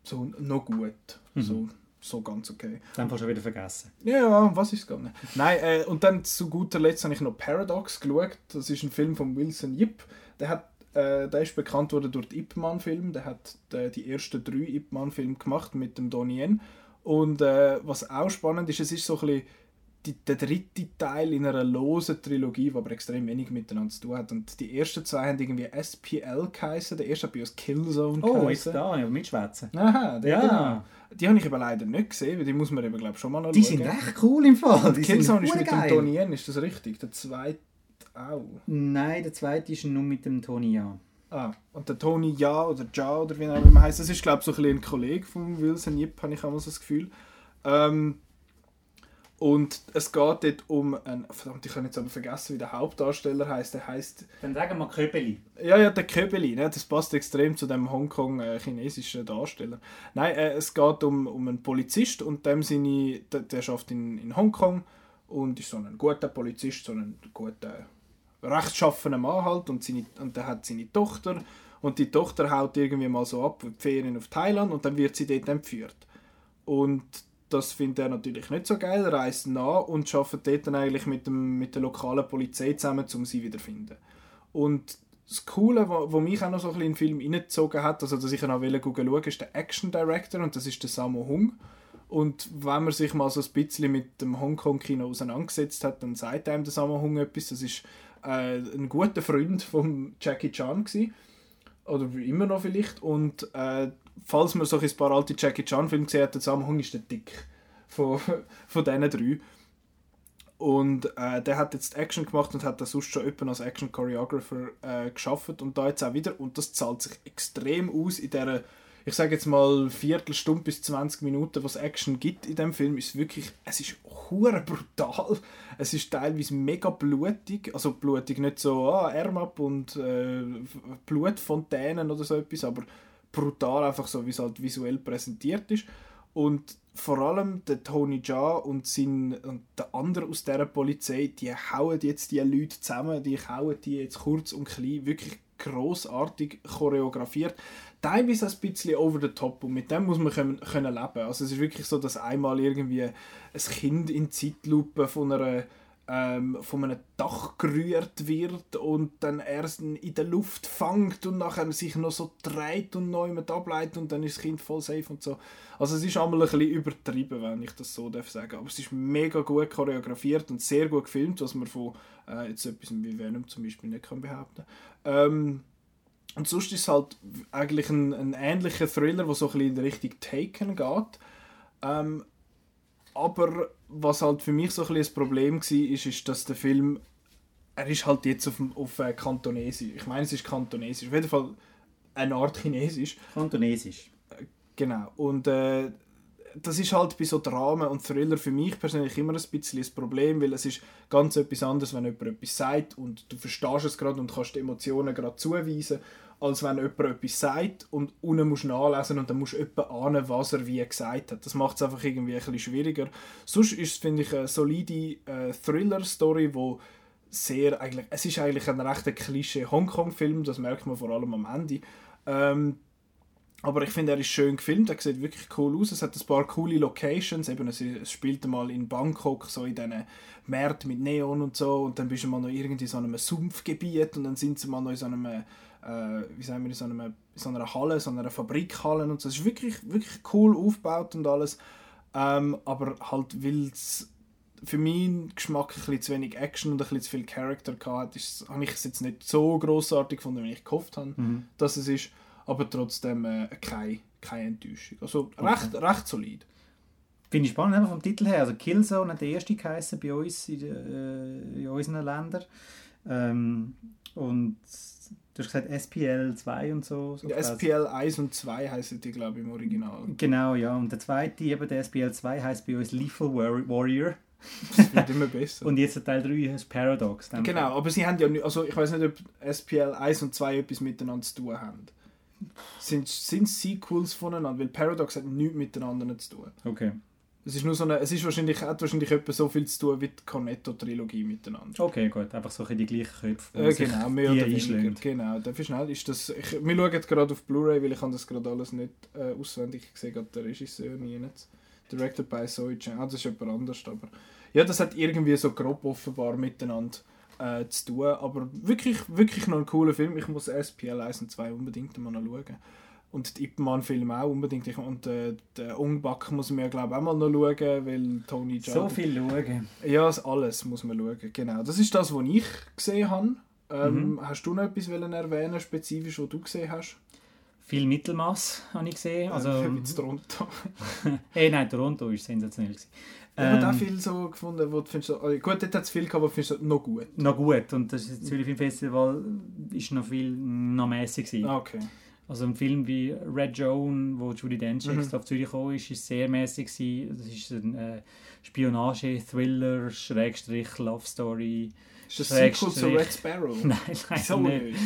S1: so noch gut.
S2: Mhm.
S1: So, so ganz okay.
S2: Dann hast du schon wieder vergessen.
S1: Ja, was ist gegangen? Nein, äh, und dann zu guter Letzt habe ich noch Paradox geschaut. Das ist ein Film von Wilson Yip. Der, hat, äh, der ist bekannt worden durch den Ip Man-Film. Der hat äh, die ersten drei Ip Man-Filme gemacht mit dem Donnie Yen. Und äh, was auch spannend ist, es ist so ein bisschen die, der dritte Teil in einer losen Trilogie, die aber extrem wenig miteinander zu tun hat. Und die ersten zwei haben irgendwie SPL geheißen. Der erste hat bei uns Killzone
S2: Oh,
S1: geheißen.
S2: jetzt da, ja, mitschwätzen.
S1: Aha, der,
S2: Ja.
S1: genau. Die habe ich aber leider nicht gesehen, weil die muss man eben, glaube schon mal noch
S2: Die
S1: schauen.
S2: sind recht cool im Fall. Die
S1: Killzone ist mit dem
S2: geil.
S1: Donnie Yen, ist das richtig? Der zweite auch.
S2: Nein, der zweite ist nur mit dem Tony Ja.
S1: Ah, und der Tony Ja oder Ja oder wie er auch immer heißt, das ist glaube ich so ein, bisschen ein Kollege von Wilson Yip, habe ich auch mal so das Gefühl. Ähm, und es geht dort um einen, verdammt, ich habe jetzt aber vergessen, wie der Hauptdarsteller heißt. Der heißt
S2: Dann sagen wir Köpeli.
S1: ja, ja, der Köbeli, ne? das passt extrem zu dem Hongkong-chinesischen Darsteller. Nein, äh, es geht um, um einen Polizist und dem seine, der, der schafft in, in Hongkong und ist so ein guter Polizist, so ein guter, rechtschaffener Mann halt und, seine, und der hat seine Tochter und die Tochter haut irgendwie mal so ab, die Ferien auf Thailand und dann wird sie dort entführt. Und das findet er natürlich nicht so geil, er reist nach und arbeitet dort dann eigentlich mit, dem, mit der lokalen Polizei zusammen, um sie wiederzufinden. Und das Coole, was mich auch noch so ein bisschen in den Film reingezogen hat, also dass ich noch schauen ist der Action Director und das ist der Sammo Hung. Und wenn man sich mal so ein bisschen mit dem Hongkong-Kino auseinandergesetzt hat, dann sagt einem der Sammo Hung etwas. Das ist äh, ein guter Freund von Jackie Chan gewesen. Oder immer noch vielleicht. Und äh, falls man so ein paar alte Jackie Chan-Filme gesehen hat, der Sammo Hung ist der Dick von, <laughs> von diesen drei. Und äh, der hat jetzt Action gemacht und hat das sonst schon öppen als Action Choreographer äh, geschafft und da jetzt auch wieder und das zahlt sich extrem aus in der ich sage jetzt mal Viertelstunde bis 20 Minuten, was Action gibt in dem Film, ist wirklich, es ist hure brutal. Es ist teilweise mega blutig, also blutig nicht so ah, Arm ab und äh, Blutfontänen oder so etwas, aber brutal einfach so, wie es halt visuell präsentiert ist. Und vor allem der Tony Jaa und, sein, und der andere aus dieser Polizei, die hauen jetzt die Leute zusammen, die hauen die jetzt kurz und klein, wirklich großartig choreografiert. Teilweise ein bisschen over the top und mit dem muss man können, können leben. Also es ist wirklich so, dass einmal irgendwie ein Kind in Zeitlupe von einer ähm, von einem Dach gerührt wird und dann erst in der Luft fängt und nachher sich noch so dreht und neu mit ableitet und dann ist das Kind voll safe und so. Also es ist einmal ein bisschen übertrieben, wenn ich das so darf sagen. Aber es ist mega gut choreografiert und sehr gut gefilmt, was man von äh, jetzt etwas wie Venom zum Beispiel nicht kann behaupten. Ähm, und sonst ist es halt eigentlich ein, ein ähnlicher Thriller, der so ein bisschen in Richtung Taken geht. Ähm, aber was halt für mich so ein bisschen das Problem war, ist, ist, dass der Film, er ist halt jetzt auf, auf äh, Kantonesisch. Ich meine, es ist Kantonesisch. Auf jeden Fall eine Art Chinesisch.
S2: Kantonesisch.
S1: Genau. Und äh, das ist halt bei so Dramen und Thriller für mich persönlich immer ein bisschen das Problem, weil es ist ganz etwas anderes, wenn jemand etwas sagt und du verstehst es gerade und kannst die Emotionen gerade zuweisen als wenn jemand etwas sagt und unten musst du nachlesen und dann musst du jemanden ahnen, was er wie gesagt hat. Das macht es einfach irgendwie ein bisschen schwieriger. Sonst ist es, finde ich, eine solide äh, Thriller-Story, wo sehr eigentlich, es ist eigentlich ein rechter Klischee Hongkong-Film, das merkt man vor allem am Ende. Ähm, aber ich finde, er ist schön gefilmt, er sieht wirklich cool aus. Es hat ein paar coole Locations, eben es, spielt mal in Bangkok, so in diesen Märkten mit Neon und so, und dann bist du mal noch irgendwie in so einem Sumpfgebiet und dann sind sie mal noch in so einem äh, wie sagen wir, in so, einem, in so einer Halle, so einer Fabrikhalle und so. Es ist wirklich, wirklich cool aufgebaut und alles. Ähm, aber halt, weil es für meinen Geschmack ein bisschen zu wenig Action und ein bisschen zu viel Charakter hatte, habe ich es jetzt nicht so großartig gefunden, wie ich gehofft habe, mhm. dass es ist. Aber trotzdem äh, keine, keine Enttäuschung. Also recht, okay. recht solid.
S2: Finde ich spannend, einfach vom Titel her. Also Killzone hat der erste geheißen bei uns in, äh, in unseren Ländern. Ähm, und Du hast gesagt SPL 2 und so. so
S1: ja, SPL 1 und 2 heißen die, glaube ich, im Original.
S2: Genau, ja. Und der zweite, eben der SPL 2, heißt bei uns Lethal Warrior.
S1: Das wird immer besser. <laughs>
S2: und jetzt der Teil 3 ist Paradox.
S1: Genau, aber sie haben ja nicht, also ich weiß nicht, ob SPL 1 und 2 etwas miteinander zu tun haben. Sind, sind Sequels voneinander, weil Paradox hat nichts miteinander zu tun.
S2: Okay.
S1: Es ist nur so eine, es ist wahrscheinlich, hat wahrscheinlich etwa so viel zu tun wie die Cornetto-Trilogie miteinander.
S2: Okay, gut. Einfach so die gleichen Köpfe.
S1: Äh, genau, mehr oder weniger. Genau, dafür schnell ist das, ich, wir schauen gerade auf Blu-ray, weil ich habe das gerade alles nicht äh, auswendig gesehen, gerade der Regisseur nie nicht. Directed by Zoe Chen. Ah, das ist jemand anders, aber... Ja, das hat irgendwie so grob offenbar miteinander äh, zu tun, aber wirklich, wirklich noch ein cooler Film. Ich muss SPL 1 und 2 unbedingt mal noch schauen. Und die Ip Man-Film auch unbedingt. Und äh, den Ungback muss man ja glaube auch mal noch schauen, weil Tony
S2: Jaa... So viel schauen.
S1: Ja, alles muss man schauen, genau. Das ist das, was ich gesehen habe. Ähm, mhm. Hast du noch etwas erwähnen, spezifisch, was du gesehen hast?
S2: Viel Mittelmaß habe ich gesehen. Also, äh,
S1: wie Toronto. <laughs>
S2: hey, nein, Toronto war sensationell. Gewesen.
S1: Ich ähm, habe auch viel so gefunden, wo du findest, oh, gut, dort hat es viel gehabt, aber findest du noch gut?
S2: Noch gut. Und das Zürich Film Festival ist noch viel noch mäßig.
S1: Ah, okay.
S2: Also ein Film wie Red Joan, wo Judy Dench mhm. auf Zürich gekommen ist, ist sehr mäßig Das ist ein äh, Spionage-Thriller, Schrägstrich, Love Story.
S1: Ist das Sequel zu Red Sparrow? <laughs>
S2: nein, nein, so nicht.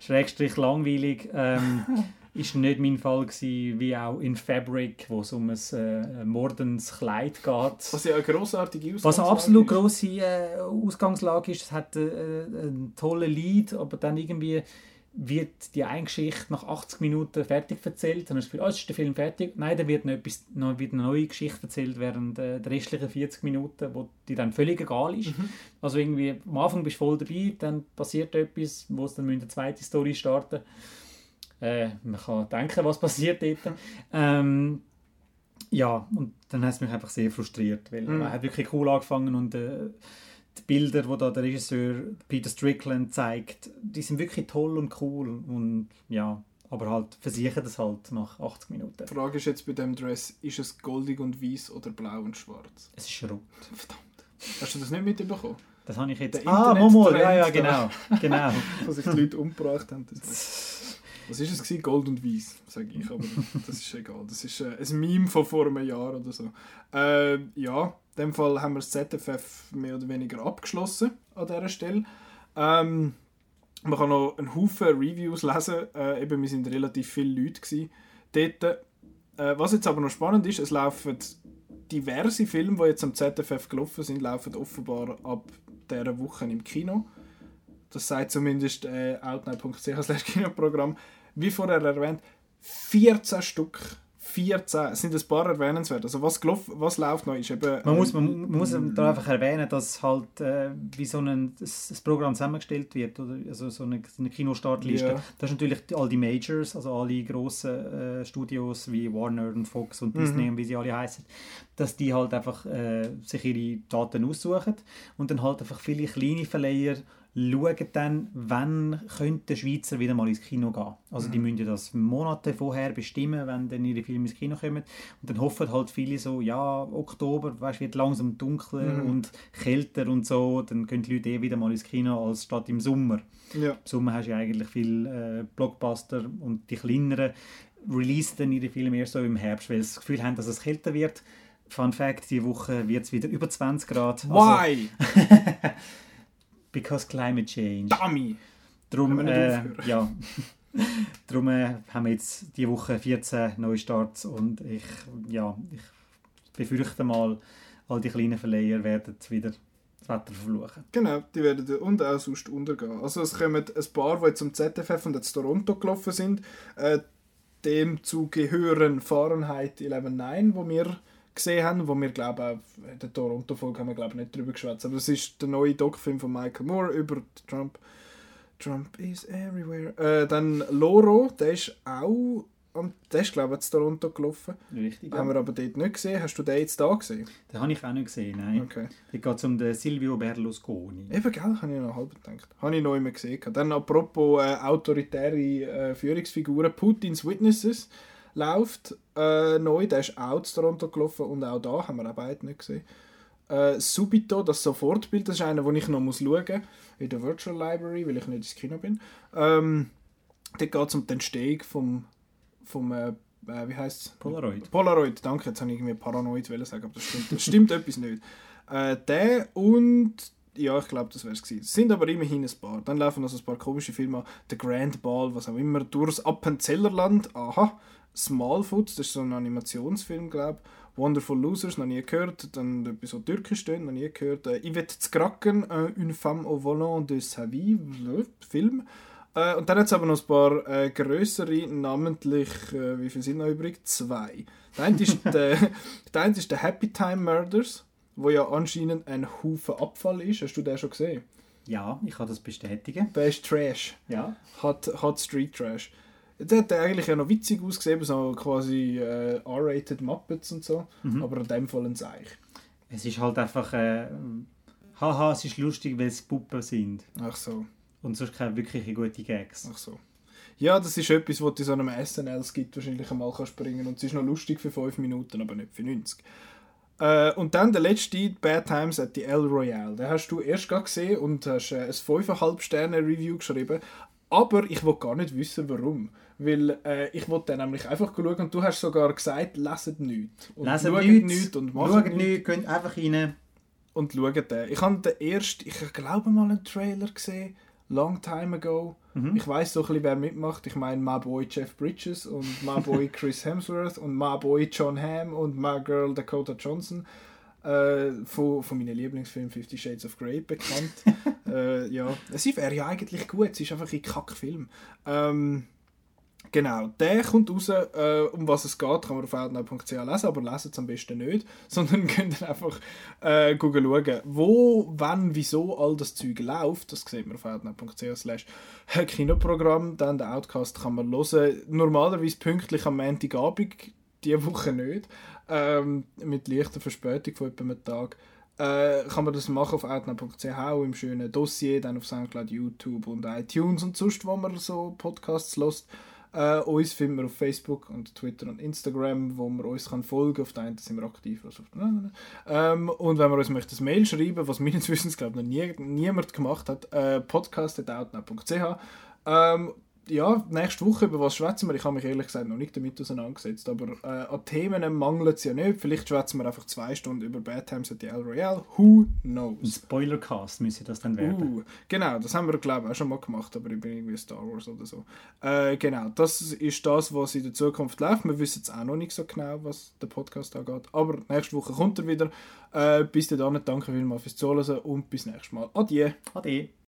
S2: Schrägstrich langweilig. Ähm, <laughs> ist nicht mein Fall gewesen, wie auch in Fabric, wo es um ein äh, mordendes Kleid geht.
S1: Was ja eine grossartige
S2: Ausgangslage Was eine absolut grosse äh, Ausgangslage ist. Es hat äh, einen tollen Lied, aber dann irgendwie wird die eine Geschichte nach 80 Minuten fertig erzählt. Dann du das oh, ist der Film fertig. Nein, dann wird noch, etwas, noch wieder eine neue Geschichte erzählt während äh, der restlichen 40 Minuten, wo dir dann völlig egal ist. Mhm. Also irgendwie am Anfang bist du voll dabei, dann passiert etwas, wo es dann eine zweite Story starten äh, Man kann denken, was passiert dort. Ähm, ja, und dann hat es mich einfach sehr frustriert, weil mhm. man hat wirklich cool angefangen und äh, die Bilder, die da der Regisseur Peter Strickland zeigt, die sind wirklich toll und cool und ja, aber halt versichern das halt nach 80 Minuten.
S1: Die Frage ist jetzt bei dem Dress, ist es goldig und weiß oder blau und schwarz?
S2: Es ist rot.
S1: Verdammt. Hast du das nicht mitbekommen?
S2: Das habe ich jetzt... Der ah, Momo, ja, ja, genau. genau. <laughs>
S1: Wo sich die Leute umgebracht haben. Was ist es gewesen? Gold und Weiß, sage ich, aber das ist egal. Das ist äh, ein Meme von vor einem Jahr oder so. Äh, ja, dem Fall haben wir das ZFF mehr oder weniger abgeschlossen an dieser Stelle. Ähm, man kann noch einen Haufen Reviews lesen. Äh, eben, wir sind relativ viele Leute gewesen dort. Äh, was jetzt aber noch spannend ist, es laufen diverse Filme, die jetzt am ZFF gelaufen sind, laufen offenbar ab dieser Woche im Kino. Das sagt zumindest äh, outnow.ch Kinoprogramm. Wie vorher erwähnt, 14 Stück 14 sind ein paar erwähnenswert. Also was, was läuft noch ist eben...
S2: Man muss, man, man muss da einfach erwähnen, dass halt äh, wie so ein das, das Programm zusammengestellt wird, oder also so eine, eine Kinostartliste. Ja. Das sind natürlich all die Majors, also alle grossen äh, Studios wie Warner und Fox und Disney mhm. und wie sie alle heißen, dass die halt einfach äh, sich ihre Daten aussuchen und dann halt einfach viele kleine Verleiher schauen dann, wann könnte der Schweizer wieder mal ins Kino gehen. Also die mhm. müssen das Monate vorher bestimmen, wenn dann ihre Filme ins Kino kommen. Und dann hoffen halt viele so, ja, Oktober, weißt, wird langsam dunkler mhm. und kälter und so, dann können die Leute eh wieder mal ins Kino als statt im Sommer. Ja. Im Sommer hast du ja eigentlich viel äh, Blockbuster und die kleineren releasen dann ihre Filme erst so im Herbst, weil sie das Gefühl haben, dass es kälter wird. Fun Fact, diese Woche wird es wieder über 20 Grad.
S1: Also Why? <laughs>
S2: Because climate change.
S1: Dummy!
S2: Darum, äh, ja. <laughs> Darum äh, haben wir jetzt diese Woche 14 Neustarts und ich, ja, ich befürchte mal, all die kleinen Verleiher werden wieder das Wetter verfluchen.
S1: Genau, die werden und auch sonst untergehen. Also es kommen ein paar, die zum ZFF und jetzt Toronto gelaufen sind. Äh, dem zu gehören Fahrenheit 11.9, wo wir gesehen haben, wo wir glaube in der Toronto-Folge haben wir glaube nicht drüber geschwätzt, aber das ist der neue Doc-Film von Michael Moore über Trump. Trump is everywhere. Äh, dann Loro, der ist auch der ist, glaube ich, in Toronto gelaufen.
S2: Richtig.
S1: Haben wir aber dort nicht gesehen. Hast du den jetzt da gesehen?
S2: Den habe ich auch nicht gesehen, nein.
S1: Okay.
S2: Da geht es um den Silvio Berlusconi.
S1: Eben, gell, habe ich noch halb gedacht. Habe ich noch immer gesehen. Dann apropos äh, autoritäre äh, Führungsfiguren, Putins Witnesses läuft äh, neu. Der ist auch zu Toronto gelaufen und auch da haben wir auch beide nicht gesehen. Äh, Subito, das Sofortbild, das ist einer, den ich noch muss schauen muss, in der Virtual Library, weil ich nicht ins Kino bin. Ähm, dort geht es um die Entstehung vom, vom äh, äh wie heißt
S2: Polaroid.
S1: Polaroid, danke, jetzt habe ich irgendwie Paranoid sagen, aber das stimmt, das stimmt <laughs> etwas nicht. Äh, der und ja, ich glaube, das wäre es gewesen. Es sind aber immerhin ein paar. Dann laufen noch so ein paar komische Filme The Grand Ball, was auch immer, durchs Appenzellerland. Aha. Smallfoot, das ist so ein Animationsfilm, glaube ich. Wonderful Losers, noch nie gehört. Dann etwas so türkisch stehen, noch nie gehört. Äh, Yvette Zkraken, äh, Une femme au volant de sa vie, Film. Äh, und dann hat es aber noch ein paar äh, größere, namentlich, äh, wie viele sind noch übrig? Zwei. Der eine ist <laughs> der, der, eine ist der Happy Time Murders, wo ja anscheinend ein Haufen Abfall ist. Hast du den schon gesehen?
S2: Ja, ich kann das bestätigen.
S1: Der ist Trash.
S2: Ja.
S1: Hat, hat Street Trash. Der hat eigentlich ja noch witzig ausgesehen, so quasi äh, R-rated Muppets und so, mhm. aber in dem Fall ein Seich.
S2: Es ist halt einfach, äh, haha, es ist lustig, weil es Puppen sind.
S1: Ach so.
S2: Und sonst keine wirklich gute Gags.
S1: Ach so. Ja, das ist etwas, was du in so einem SNL-Skit wahrscheinlich einmal kannst bringen und es ist noch lustig für 5 Minuten, aber nicht für 90. Äh, und dann der letzte, Bad Times at the El Royale. Den hast du erst gesehen und hast äh, ein 5,5 Sterne Review geschrieben. Aber ich will gar nicht wissen, warum. Weil äh, ich wollte dann nämlich einfach schauen und du hast sogar gesagt, leset nichts. Und
S2: leset nichts, nichts und macht nichts. nichts. Geht einfach rein.
S1: Und schaut den. Ich habe den ersten, ich glaube mal einen Trailer gesehen, long time ago. Mhm. Ich weiß so ein bisschen, wer mitmacht. Ich meine, my boy Jeff Bridges und my boy <laughs> Chris Hemsworth und my boy John Hamm und my girl Dakota Johnson. Äh, von, von meinen Lieblingsfilmen Fifty Shades of Grey bekannt. <laughs> äh, ja. Sie wäre ja eigentlich gut, es ist einfach ein Kackfilm. Ähm, Genau, der kommt raus, äh, um was es geht, kann man auf outnow.ch lesen, aber lesen es am besten nicht, <laughs> sondern könnt dann einfach äh, schauen, wo, wann, wieso all das Zeug läuft. Das sieht man auf outnow.ch slash Kinoprogramm. Dann den Outcast kann man hören, normalerweise pünktlich am Montagabend, diese Woche nicht, ähm, mit leichter Verspätung von etwa einem Tag. Äh, kann man das machen auf outnow.ch im schönen Dossier, dann auf Soundcloud, YouTube und iTunes und sonst, wo man so Podcasts lässt. Äh, uns finden wir auf Facebook und Twitter und Instagram, wo man uns kann folgen Auf der einen sind wir aktiv. Also auf ähm, und wenn man uns möchte ein Mail schreiben, was meines Wissens glaube noch nie, niemand gemacht hat, äh, podcast.outnow.ch ähm, ja, nächste Woche über was schwätzen wir? Ich habe mich ehrlich gesagt noch nicht damit auseinandergesetzt, aber äh, an Themen mangelt es ja nicht. Vielleicht schwätzen wir einfach zwei Stunden über Bad Times at the El Royale. Who knows?
S2: Ein Spoilercast müsste das dann werden.
S1: Uh, genau, das haben wir glaube ich auch schon mal gemacht, aber über irgendwie Star Wars oder so. Äh, genau, das ist das, was in der Zukunft läuft. Wir wissen jetzt auch noch nicht so genau, was der Podcast angeht, aber nächste Woche kommt er wieder. Äh, bis dann, danke vielmals fürs Zuhören und bis nächstes Mal. Adieu.
S2: Ade.